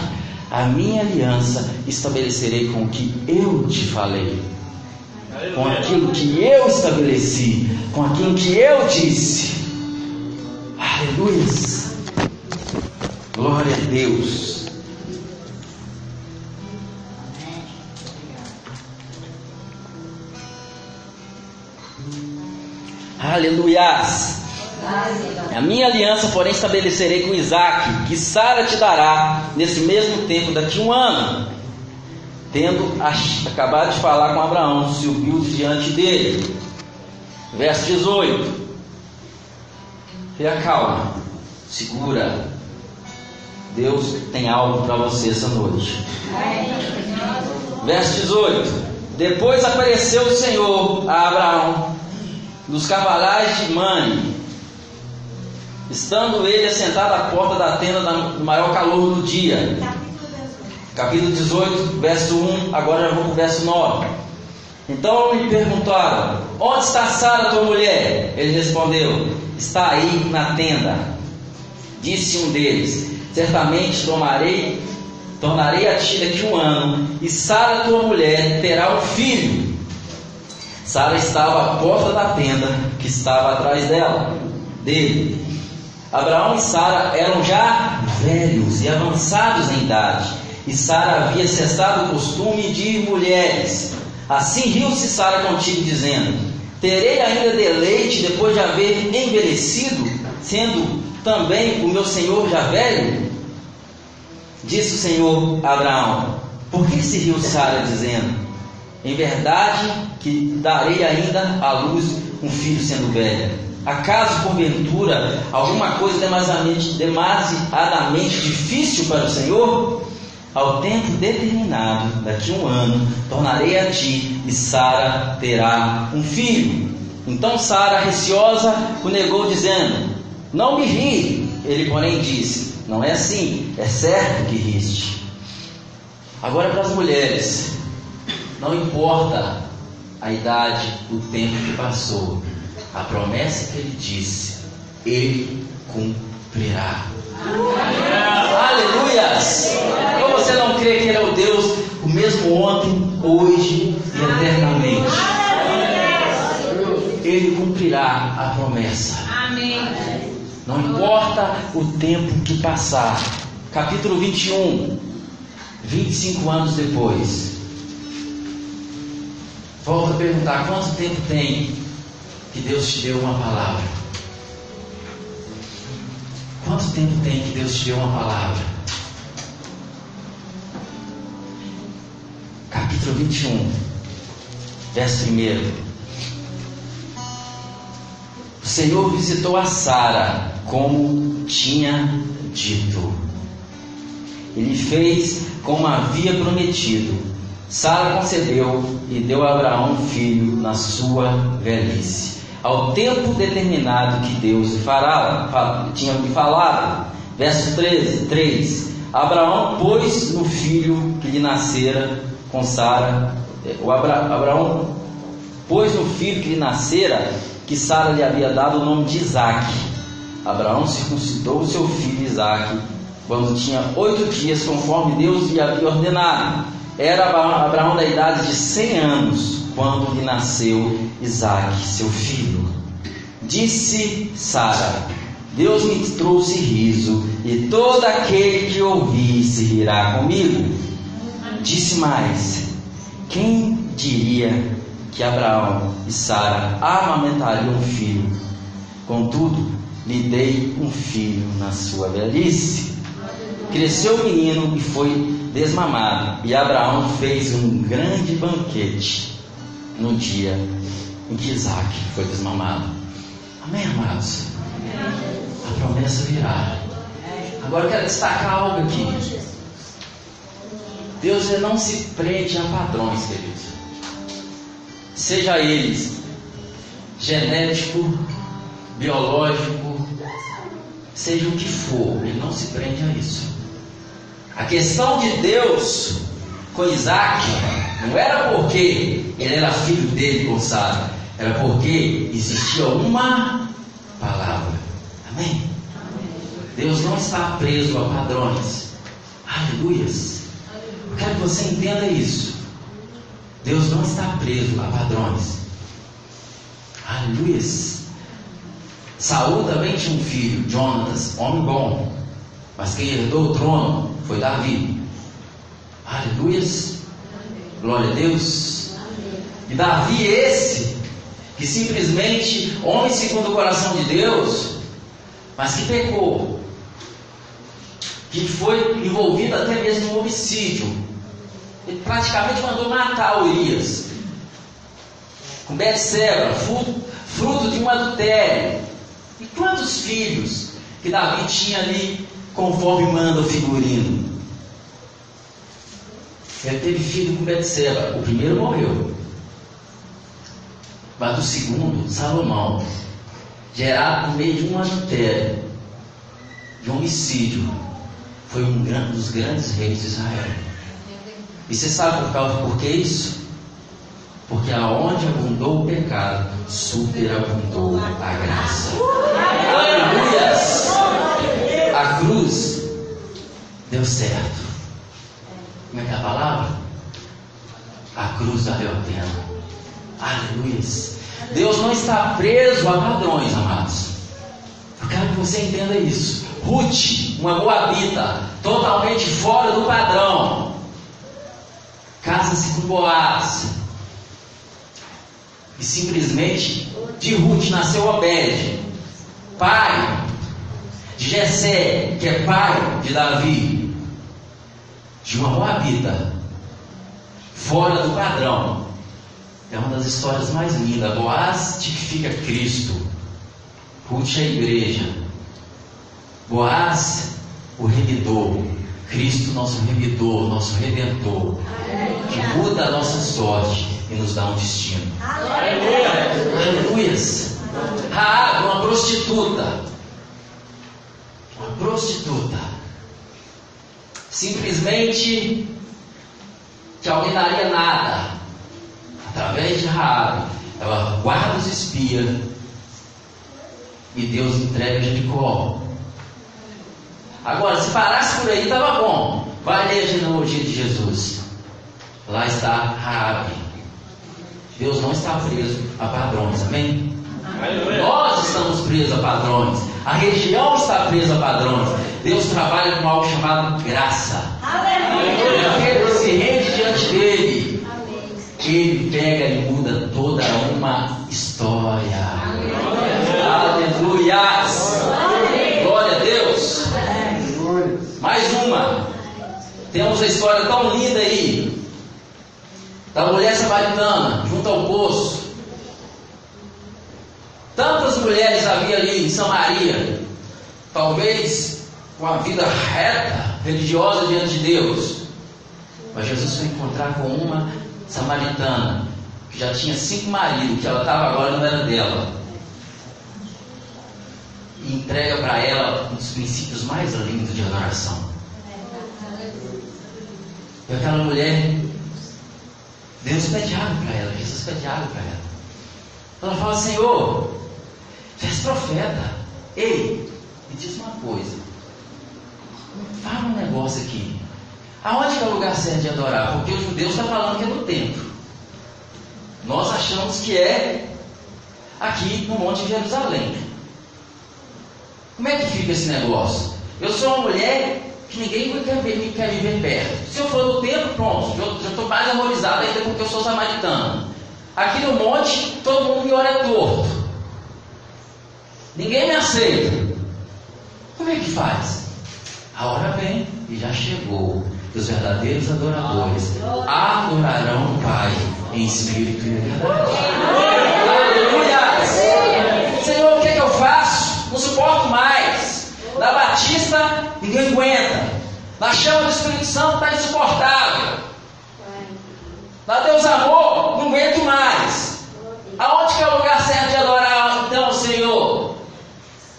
a minha aliança estabelecerei com o que eu te falei, com aquilo que eu estabeleci, com aquilo que eu disse. Aleluia! Glória a Deus. Aleluias. A minha aliança, porém, estabelecerei com Isaac, que Sara te dará nesse mesmo tempo, daqui um ano. Tendo acabado de falar com Abraão, subiu diante dele. Verso 18. Fica calma, segura. Deus tem algo para você essa noite. Verso 18: Depois apareceu o Senhor a Abraão nos cavalais de Mane, estando ele assentado à porta da tenda do maior calor do dia. Capítulo 18, verso 1, agora já vou para o verso 9. Então me perguntaram: Onde está Sara, tua mulher? Ele respondeu: Está aí na tenda. Disse um deles: Certamente tomarei, tornarei a ti daqui um ano, e Sara, tua mulher, terá um filho. Sara estava à porta da tenda que estava atrás dela, dele. Abraão e Sara eram já velhos e avançados em idade, e Sara havia cessado o costume de mulheres. Assim riu-se Sara contigo, dizendo: Terei ainda deleite depois de haver envelhecido, sendo também o meu senhor já velho? Disse o Senhor Abraão: Por que se riu Sara, dizendo: Em verdade que darei ainda à luz um filho sendo velha? Acaso, porventura, alguma coisa demasiadamente, demasiadamente difícil para o Senhor? Ao tempo determinado, daqui a um ano, tornarei a ti e Sara terá um filho. Então Sara, receosa, o negou, dizendo: Não me ri. Ele, porém, disse: Não é assim, é certo que riste. Agora para as mulheres, não importa a idade, o tempo que passou, a promessa que ele disse, ele cumprirá. Aleluias! Ou você não crê que Ele é o Deus, o mesmo ontem, hoje e eternamente? Ele cumprirá a promessa. Não importa o tempo que passar. Capítulo 21, 25 anos depois. Volto a perguntar: quanto tempo tem que Deus te deu uma palavra? Quanto tempo tem que Deus te deu uma palavra? Capítulo 21, verso 1. O Senhor visitou a Sara como tinha dito. Ele fez como havia prometido. Sara concebeu e deu a Abraão um filho na sua velhice ao tempo determinado que Deus fará, tinha me falado. Verso 13, 3. Abraão pôs no filho que lhe nascera com Sara, o Abra, Abraão pôs no filho que lhe nascera, que Sara lhe havia dado o nome de Isaac. Abraão circuncidou o seu filho Isaac quando tinha oito dias, conforme Deus lhe havia ordenado. Era Abraão da idade de cem anos quando lhe nasceu Isaac, seu filho. Disse Sara: Deus me trouxe riso, e todo aquele que ouvir se rirá comigo. Disse mais: Quem diria que Abraão e Sara amamentariam um filho? Contudo, lhe dei um filho na sua velhice. Cresceu o menino e foi desmamado, e Abraão fez um grande banquete no dia em que Isaac foi desmamado. Amém, amados? A promessa virá. Agora eu quero destacar algo aqui. Deus não se prende a padrões, queridos. Seja eles genético, biológico, seja o que for, ele não se prende a isso. A questão de Deus com Isaac não era porque ele era filho dele com Sara, era porque existia uma palavra. Amém? Deus não está preso a padrões. Aleluias. Eu quero que você entenda isso. Deus não está preso a padrões. Aleluias. Saul também tinha um filho, Jonatas, homem bom. Mas quem herdou o trono foi Davi. Aleluias. Glória a Deus. E Davi, esse, que simplesmente, homem segundo o coração de Deus, mas que pecou, que foi envolvido até mesmo um homicídio. Ele praticamente mandou matar Urias. Com Betseba, fruto de um adultério. E quantos filhos que Davi tinha ali, conforme manda o figurino? Ele teve filho com Betseba. O primeiro morreu. Mas o segundo, Salomão, gerado por meio de um adultério, de homicídio, foi um dos grandes reis de Israel. E você sabe por, causa, por que isso? Porque aonde abundou o pecado, superabundou a graça. Aleluias! A cruz deu certo. Como é que é a palavra? A cruz valeu a pena. Aleluia. Deus não está preso a padrões, amados. Eu quero que você entenda isso. Ruth, uma moabita, totalmente fora do padrão. Casa-se com Boaz. E simplesmente de Ruth nasceu Obed, Jessé, que é pai de Davi, de uma moabita, fora do padrão. É uma das histórias mais lindas. Boaz tipifica Cristo. Ruth é a igreja. Boaz, o remidor. Cristo, nosso remidor, nosso redentor. Que muda a nossa sorte e nos dá um destino. Aleluia. Raab, uma prostituta. Prostituta. Simplesmente que alguém daria nada através de Raabe, ela guarda os espias e Deus entrega Jericó. Agora, se parasse por aí, estava bom. Vai ler a genealogia de Jesus. Lá está Raabe. Deus não está preso a padrões, amém? Nós estamos presos a padrões. A região está presa a padrões. Deus trabalha com algo chamado graça. Aleluia. Aquele se rende diante dele ele pega e muda toda uma história. Aleluia! Glória a Deus! Mais uma. Temos a história tão linda aí. Da mulher samaritana, junto ao poço. Tantas mulheres havia ali em Samaria. Talvez com a vida reta, religiosa diante de Deus. Mas Jesus foi encontrar com uma samaritana, que já tinha cinco maridos, que ela estava agora não era dela. E entrega para ela um dos princípios mais lindos de adoração. E aquela mulher, Deus pede água para ela, Jesus pede água para ela. Ela fala, Senhor, és profeta. Ei, me diz uma coisa. Fala um negócio aqui. Aonde que é o lugar certo de adorar? Porque o judeu está falando que é no templo. Nós achamos que é aqui no Monte de Jerusalém. Como é que fica esse negócio? Eu sou uma mulher que ninguém quer, ver, quer viver perto. Se eu for no templo, pronto, eu já estou mais amorizado ainda porque eu sou samaritano. Aqui no monte, todo mundo me olha torto. Ninguém me aceita. Como é que faz? A hora vem e já chegou os verdadeiros adoradores adorarão o Pai em espírito e verdade. Aleluia! Senhor, o que, é que eu faço? Não suporto mais. Na Batista, ninguém aguenta. Na chama do Espírito Santo, está insuportável. Na Deus Amor, não aguento mais. Aonde que é o lugar certo de adorar então, Senhor?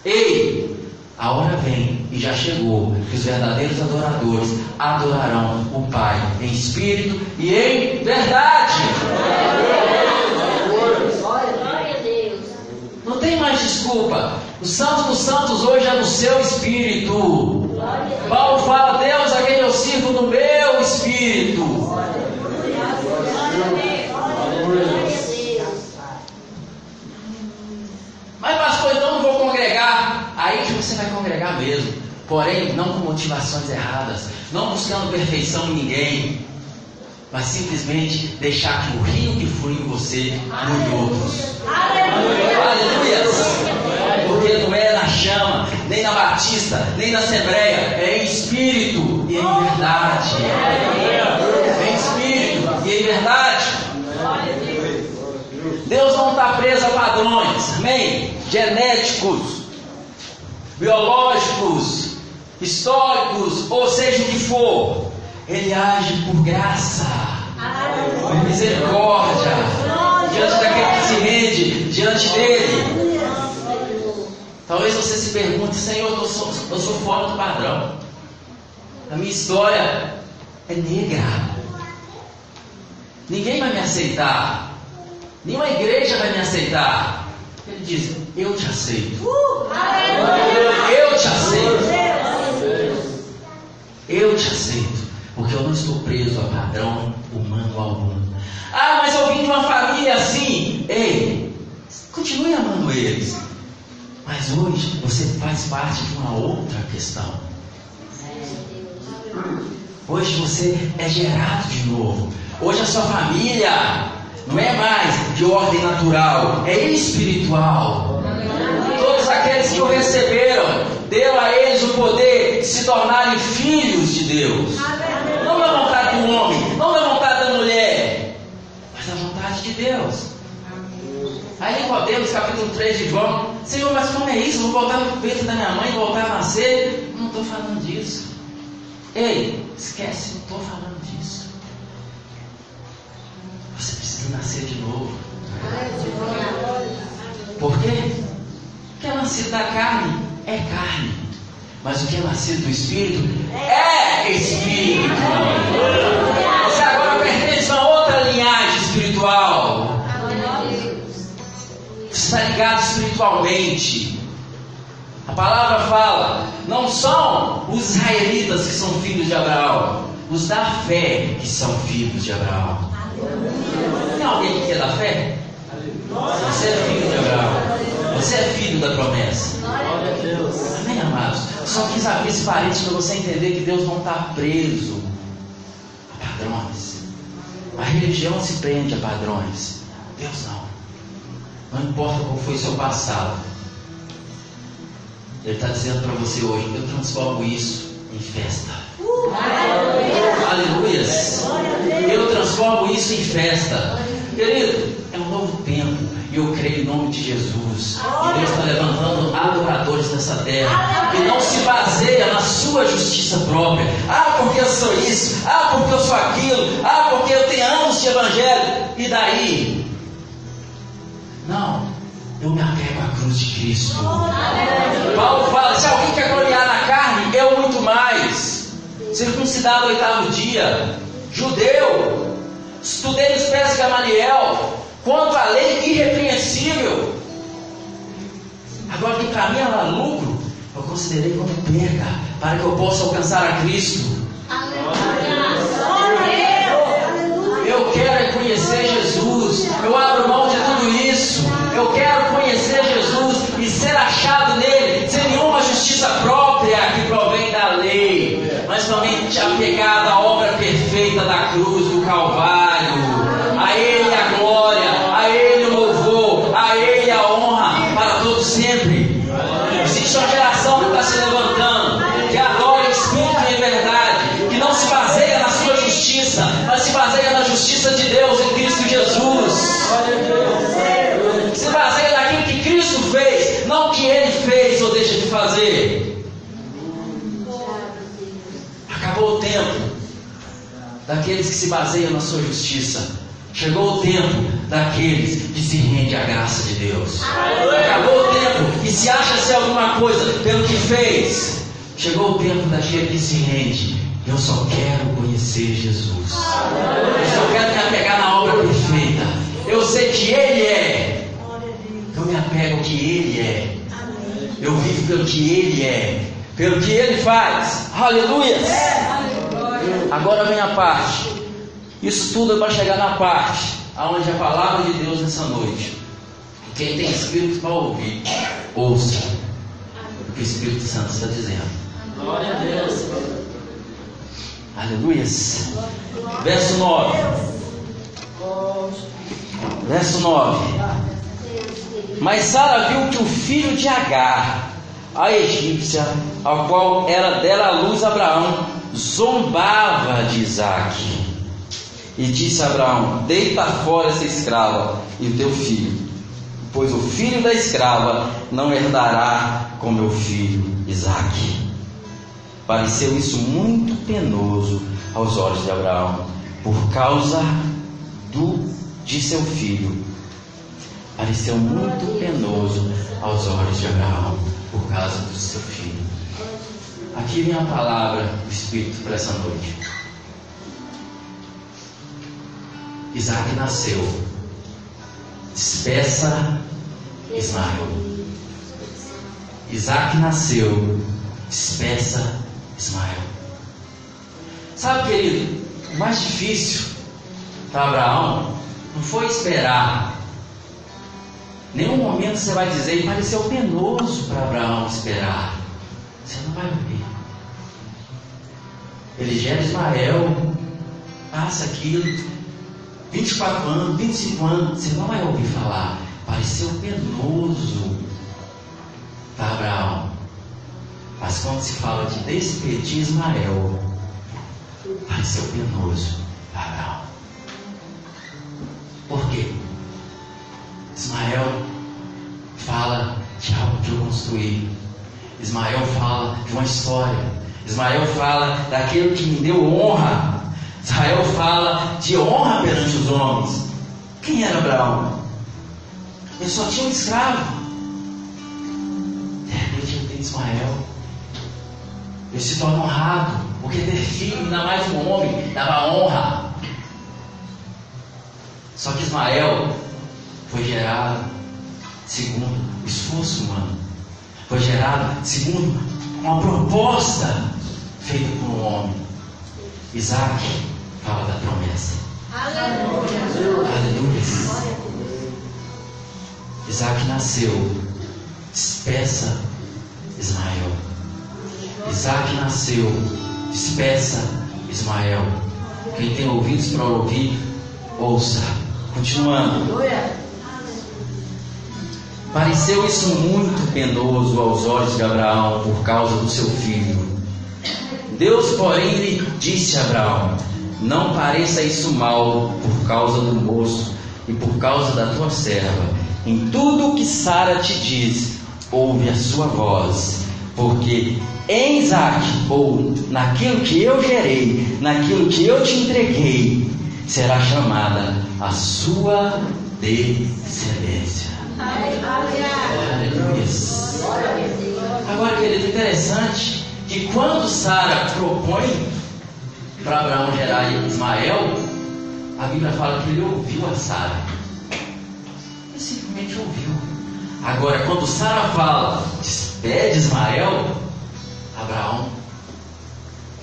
Ei, a hora vem e já chegou que os verdadeiros adoradores adorarão o Pai em espírito e em verdade. Não tem mais desculpa. O Santo dos Santos hoje é no seu espírito. Paulo fala: Deus a quem eu sirvo no meu espírito. Mas, pastor, então não vou congregar. Aí que você vai congregar mesmo. Porém, não com motivações erradas, não buscando perfeição em ninguém, mas simplesmente deixar que o rio que flui em você flui em outros. Aleluia! Porque não é na chama, nem na batista, nem na assembleia. É em espírito e em verdade. É em espírito e em verdade. Deus não está preso a padrões, amém? Genéticos, biológicos, históricos, ou seja o que for. Ele age por graça, por misericórdia, diante daquele que se rende diante dele. Talvez você se pergunte, Senhor, eu sou, eu sou fora do padrão. A minha história é negra. Ninguém vai me aceitar. Nenhuma igreja vai me aceitar. Ele diz: Eu te aceito. Eu te aceito. Eu te aceito. Porque eu não estou preso a padrão humano algum. Ah, mas eu vim de uma família assim. Ei, continue amando eles. Mas hoje você faz parte de uma outra questão. Hoje você é gerado de novo. Hoje a sua família não é mais de ordem natural, é espiritual. Todos aqueles que o receberam, deu a eles o poder de se tornarem filhos de Deus. Não da vontade do homem, não da vontade da mulher, mas da vontade de Deus. Aí Nicodemos, capítulo 3 de João, Senhor, mas como é isso? Vou voltar no peito da minha mãe, voltar a nascer? Não estou falando disso. Ei, esquece, não estou falando disso. Você precisa nascer de novo. Por quê? O que é nascido da carne é carne. Mas o que é nascido do Espírito é Espírito. Você agora pertence a outra linhagem espiritual. Você está ligado espiritualmente. A palavra fala: não são os israelitas que são filhos de Abraão, os da fé que são filhos de Abraão. Tem alguém que é da fé? Você é filho de Abraão. Você é filho da promessa. Amém, amados? Só quis abrir esse parênteses para você entender que Deus não está preso a padrões. A religião se prende a padrões. Deus não. Não importa qual foi seu passado. Ele está dizendo para você hoje: eu transformo isso em festa. Aleluias. Eu transformo isso em festa. Querido, é um novo tempo. E eu creio em nome de Jesus. E Deus está levantando adoradores nessa terra. E não se baseia na sua justiça própria. Ah, porque eu sou isso. Ah, porque eu sou aquilo. Ah, porque eu tenho anos de evangelho. E daí? Não. Eu me apego à cruz de Cristo. Paulo fala: se alguém quer gloriar na Circuncidado oitavo dia, judeu, estudei nos pés de Gamaliel, quanto à lei irrepreensível. Agora que para mim era lucro, eu considerei como perda, para que eu possa alcançar a Cristo. Eu quero conhecer Jesus, eu abro mão de tudo isso. Eu quero conhecer Jesus e ser achado nele, sem nenhuma justiça própria que provém da lei, mas também te apegado à obra perfeita da cruz do Calvário. A Ele a glória, a Ele o louvor, a Ele a honra para todos sempre. Existe uma geração que está se levantando, que adora o Espírito em verdade, que não se baseia na sua justiça, mas se baseia na justiça de Deus em Cristo Jesus se baseia naquilo que Cristo fez, não o que Ele fez ou deixa de fazer. Acabou o tempo daqueles que se baseiam na sua justiça. Chegou o tempo daqueles que se rendem à graça de Deus. Acabou o tempo que se acha ser alguma coisa pelo que fez. Chegou o tempo daquele que se rende. Eu só quero conhecer Jesus. Eu só quero me apegar na obra perfeita. Eu sei que Ele é. Eu me apego ao que Ele é. Eu vivo pelo que Ele é. Pelo que Ele faz. Aleluia! Agora vem a parte. Isso tudo é para chegar na parte aonde a palavra de Deus nessa noite. Quem tem espírito para ouvir, ouça o que o Espírito Santo está dizendo. Glória a Deus. Aleluia. Verso 9. Verso 9. Mas Sara viu que o filho de Agar, a egípcia, ao qual era dela a luz Abraão, zombava de Isaac. E disse a Abraão: Deita fora essa escrava e o teu filho, pois o filho da escrava não herdará com meu filho Isaac. Pareceu isso muito penoso aos olhos de Abraão, por causa do de seu filho. Pareceu muito penoso aos olhos de Abraão, por causa do seu filho. Aqui vem a palavra do Espírito para essa noite. Isaac nasceu. Despeça Ismael. Isaac nasceu. Despeça Ismael. Sabe, querido, o mais difícil para Abraão não foi esperar. Nenhum momento você vai dizer, pareceu penoso para Abraão esperar. Você não vai ouvir. Ele gera Ismael, passa aquilo, 24 anos, 25 anos, você não vai ouvir falar. Pareceu penoso para Abraão. Mas quando se fala de despedir Ismael, pareceu penoso para Abraão. Por quê? Ismael fala de algo que eu construí. Ismael fala de uma história. Ismael fala daquilo que me deu honra. Israel fala de honra perante os homens. Quem era Abraão? Ele só tinha um escravo. De repente ele tem Ismael. Ele se torna honrado, porque ter filho, ainda mais um homem, dava honra. Só que Ismael foi gerado segundo o esforço humano. Foi gerado segundo uma proposta feita por um homem. Isaac fala da promessa. Aleluia. Aleluia. Isaac nasceu. Despeça Ismael. Isaac nasceu. Despeça Ismael. Quem tem ouvidos para ouvir, ouça. Continuando. Pareceu isso muito penoso aos olhos de Abraão por causa do seu filho. Deus, porém, lhe disse a Abraão: Não pareça isso mal por causa do moço e por causa da tua serva. Em tudo o que Sara te diz, ouve a sua voz, porque em Isaac, ou naquilo que eu gerei, naquilo que eu te entreguei, será chamada a sua descendência. Agora, querido, interessante que quando Sara propõe para Abraão gerar Ismael, a Bíblia fala que ele ouviu a Sara. Ele simplesmente ouviu. Agora, quando Sara fala, despede Ismael, Abraão,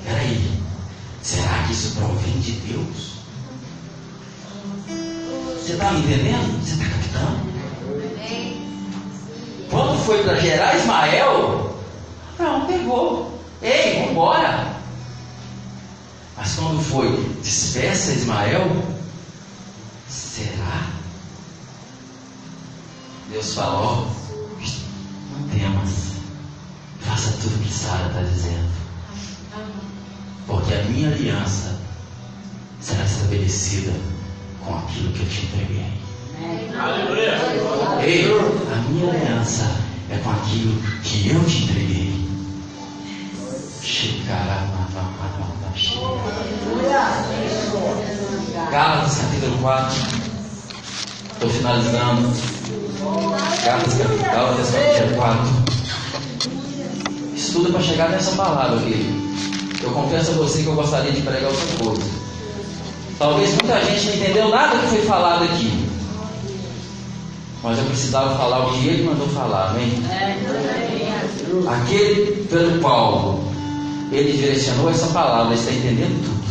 peraí, será que isso provém de Deus? Você está entendendo? Você está captando? Quando foi para gerar Ismael, Abraão pegou. Ei, vamos embora. Mas quando foi, despeça Ismael, será? Deus falou, não temas, faça tudo o que Sara está dizendo. Porque a minha aliança será estabelecida com aquilo que eu te entreguei. Ei, a minha aliança é com aquilo que eu te entreguei. Gálatas capítulo 4. Estou finalizando. Gálatas capítulo 4. Estuda para chegar nessa palavra aqui. Eu confesso a você que eu gostaria de pregar outra coisa. Talvez muita gente não entendeu nada que foi falado aqui. Mas eu precisava falar o que ele mandou falar, amém? Aquele pelo qual ele direcionou essa palavra, está entendendo tudo.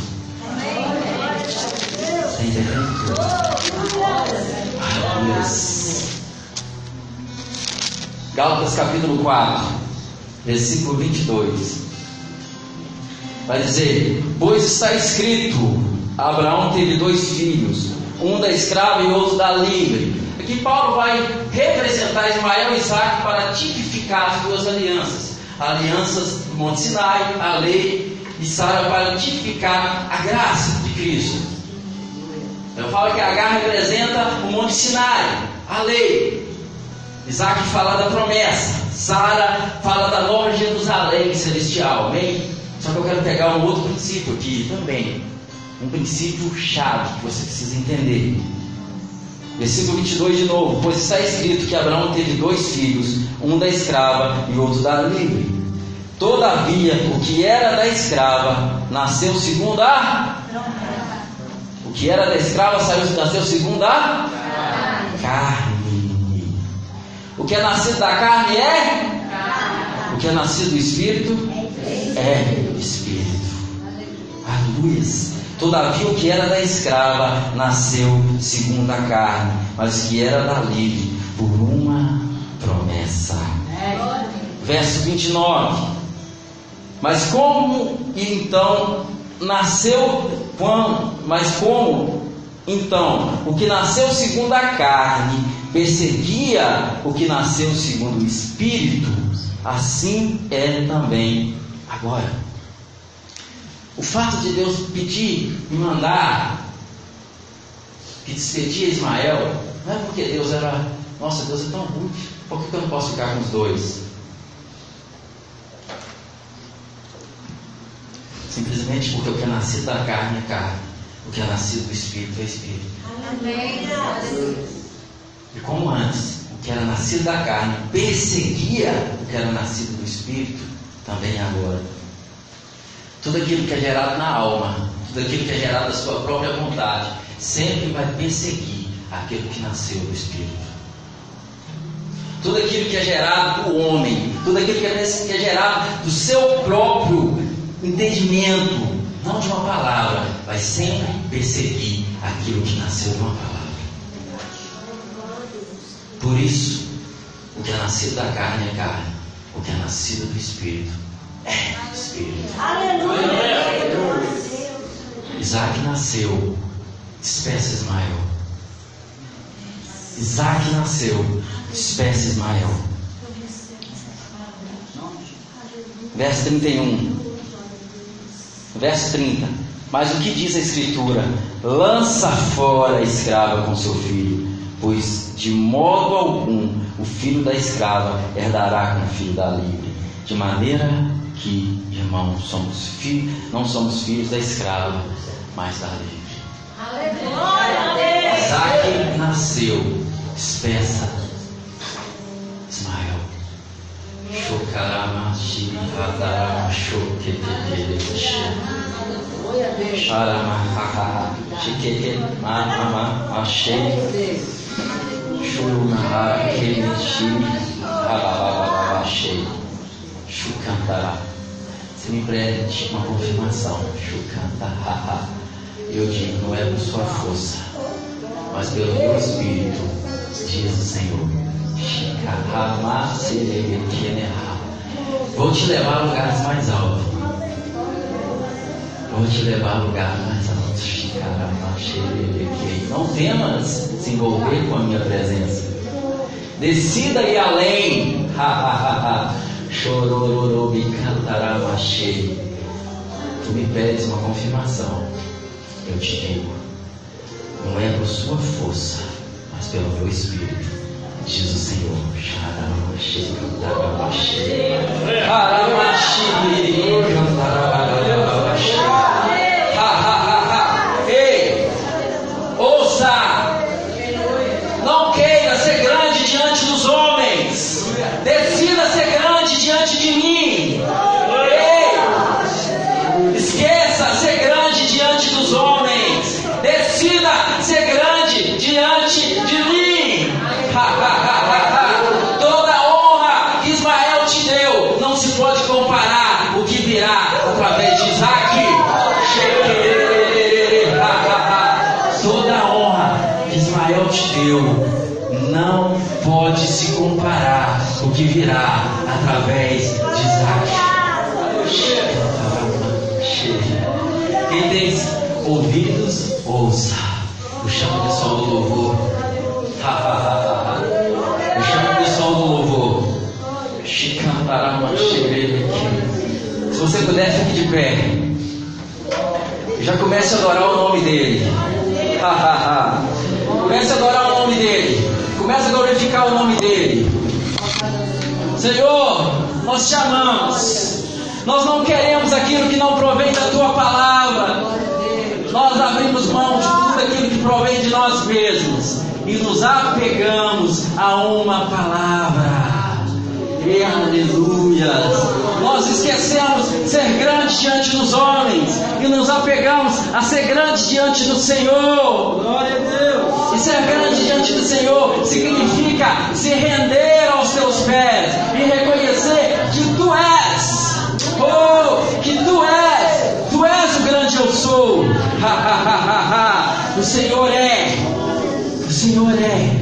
Está entendendo tudo. Aleluia. Gálatas capítulo 4, versículo 22. Vai dizer: Pois está escrito: Abraão teve dois filhos, um da escrava e outro da livre. Aqui Paulo vai representar Ismael e Isaac para tipificar as duas alianças. Alianças do Monte Sinai, a lei, e Sara para tipificar a graça de Cristo. Eu falo que Agar representa o Monte Sinai, a lei. Isaac fala da promessa. Sara fala da nova Jerusalém celestial. Amém? Só que eu quero pegar um outro princípio aqui também. Um princípio chave que você precisa entender. Versículo 22 de novo. Pois está escrito que Abraão teve dois filhos, um da escrava e outro da livre. Todavia, o que era da escrava nasceu segundo a. O que era da escrava saiu, nasceu segundo a carne. O que é nascido da carne é? O que é nascido do espírito é espírito. Aleluia. Todavia, o que era da escrava nasceu segundo a carne, mas que era da livre por uma promessa. Verso 29. Mas como então nasceu quando, mas como então o que nasceu segundo a carne perseguia o que nasceu segundo o espírito, assim é também agora. O fato de Deus pedir e mandar que despedia Ismael, não é porque Deus era, nossa, Deus é tão ruim, por que eu não posso ficar com os dois? Simplesmente porque o que é nascido da carne é carne, o que é nascido do Espírito é Espírito. Amém. E como antes, o que era nascido da carne perseguia o que era nascido do Espírito, também agora. Tudo aquilo que é gerado na alma, tudo aquilo que é gerado da sua própria vontade, sempre vai perseguir aquilo que nasceu do Espírito. Tudo aquilo que é gerado do homem, tudo aquilo que é, gerado do seu próprio entendimento, não de uma palavra, vai sempre perseguir aquilo que nasceu de uma palavra. Por isso, o que é nascido da carne é carne, o que é nascido do Espírito é Espírito. Aleluia! Isaac nasceu, espécie Ismael. Isaac nasceu, espécie Ismael. Verso 31. Verso 30. Mas o que diz a Escritura? Lança fora a escrava com seu filho, pois de modo algum o filho da escrava herdará com o filho da livre. De maneira que, irmãos, somos filhos, não somos filhos da escrava, mas da livre. Aleluia! Isaac nasceu, espessa Ismael. Shokarama Shihadara Shokekele Sharama Shikeke Mama Ashei Shurumara Kemeshi Habababa Shei Shukantara Se me prende uma confirmação Shukantara Eu digo, não é por sua força Mas pelo meu Espírito Diz o Senhor Vou te levar a lugares mais altos. Vou te levar a lugares mais altos. Não temas se envolver com a minha presença. Decida ir além. Chorororobi cantaramachei. Tu me pedes uma confirmação. Eu te digo. Não é por sua força, mas pelo meu espírito diz o Senhor. Xaramaxi, cantarabaxi. Aramaxi, cantarabaxi. Comece a adorar o nome dele. comece a adorar o nome dele. Comece a glorificar o nome dele. Senhor, nós te amamos. Nós não queremos aquilo que não provém da tua palavra. Nós abrimos mão de tudo aquilo que provém de nós mesmos e nos apegamos a uma palavra. E aleluia. Nós esquecemos ser grandes diante dos homens e nos apegamos a ser grandes diante do Senhor. Glória a Deus. E ser grande diante do Senhor significa se render aos teus pés e reconhecer que tu és. Oh, que tu és. Tu és o grande eu sou. o Senhor é. O Senhor é.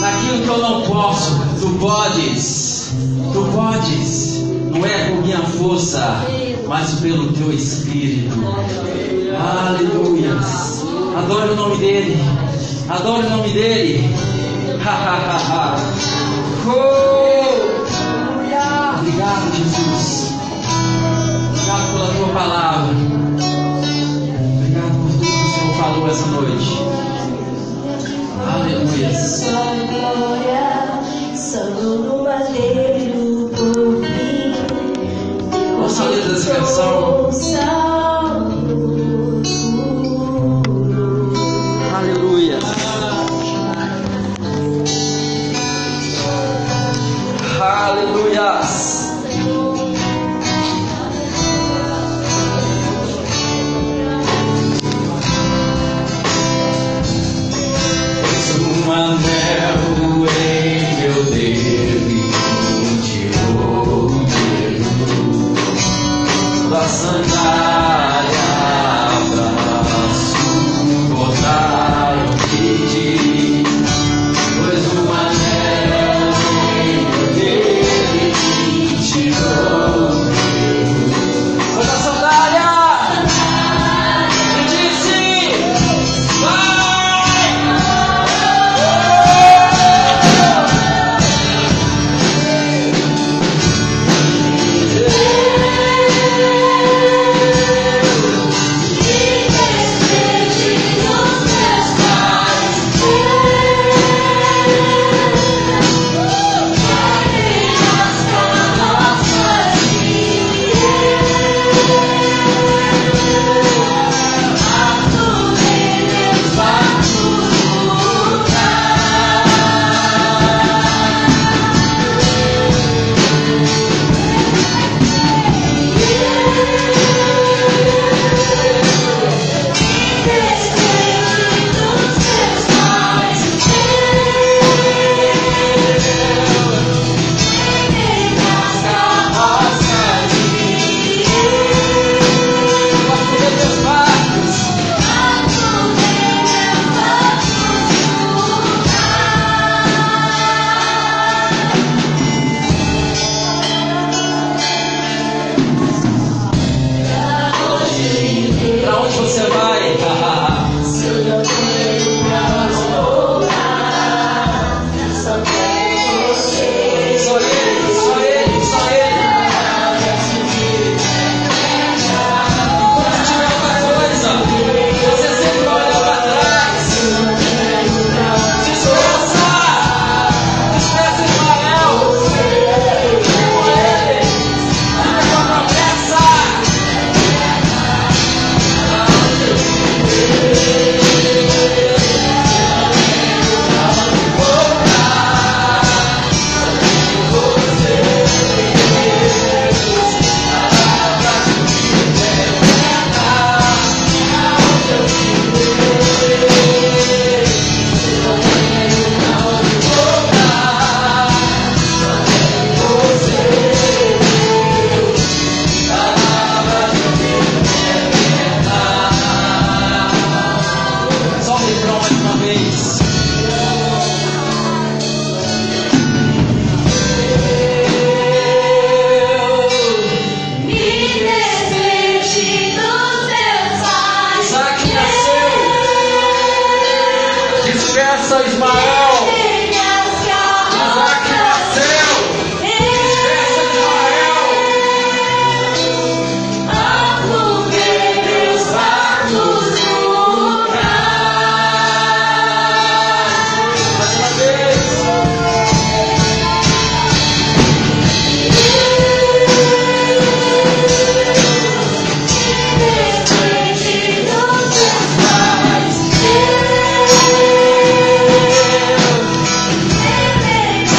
Naquilo que eu não posso, tu podes. Tu podes, não é por minha força, mas pelo teu Espírito. Aleluia. Adore o nome dele. Adore o nome dele. oh! Obrigado, Jesus. Obrigado pela tua palavra. Obrigado por tudo que o Senhor falou essa noite. Aleluia. Santo no madeiro a letra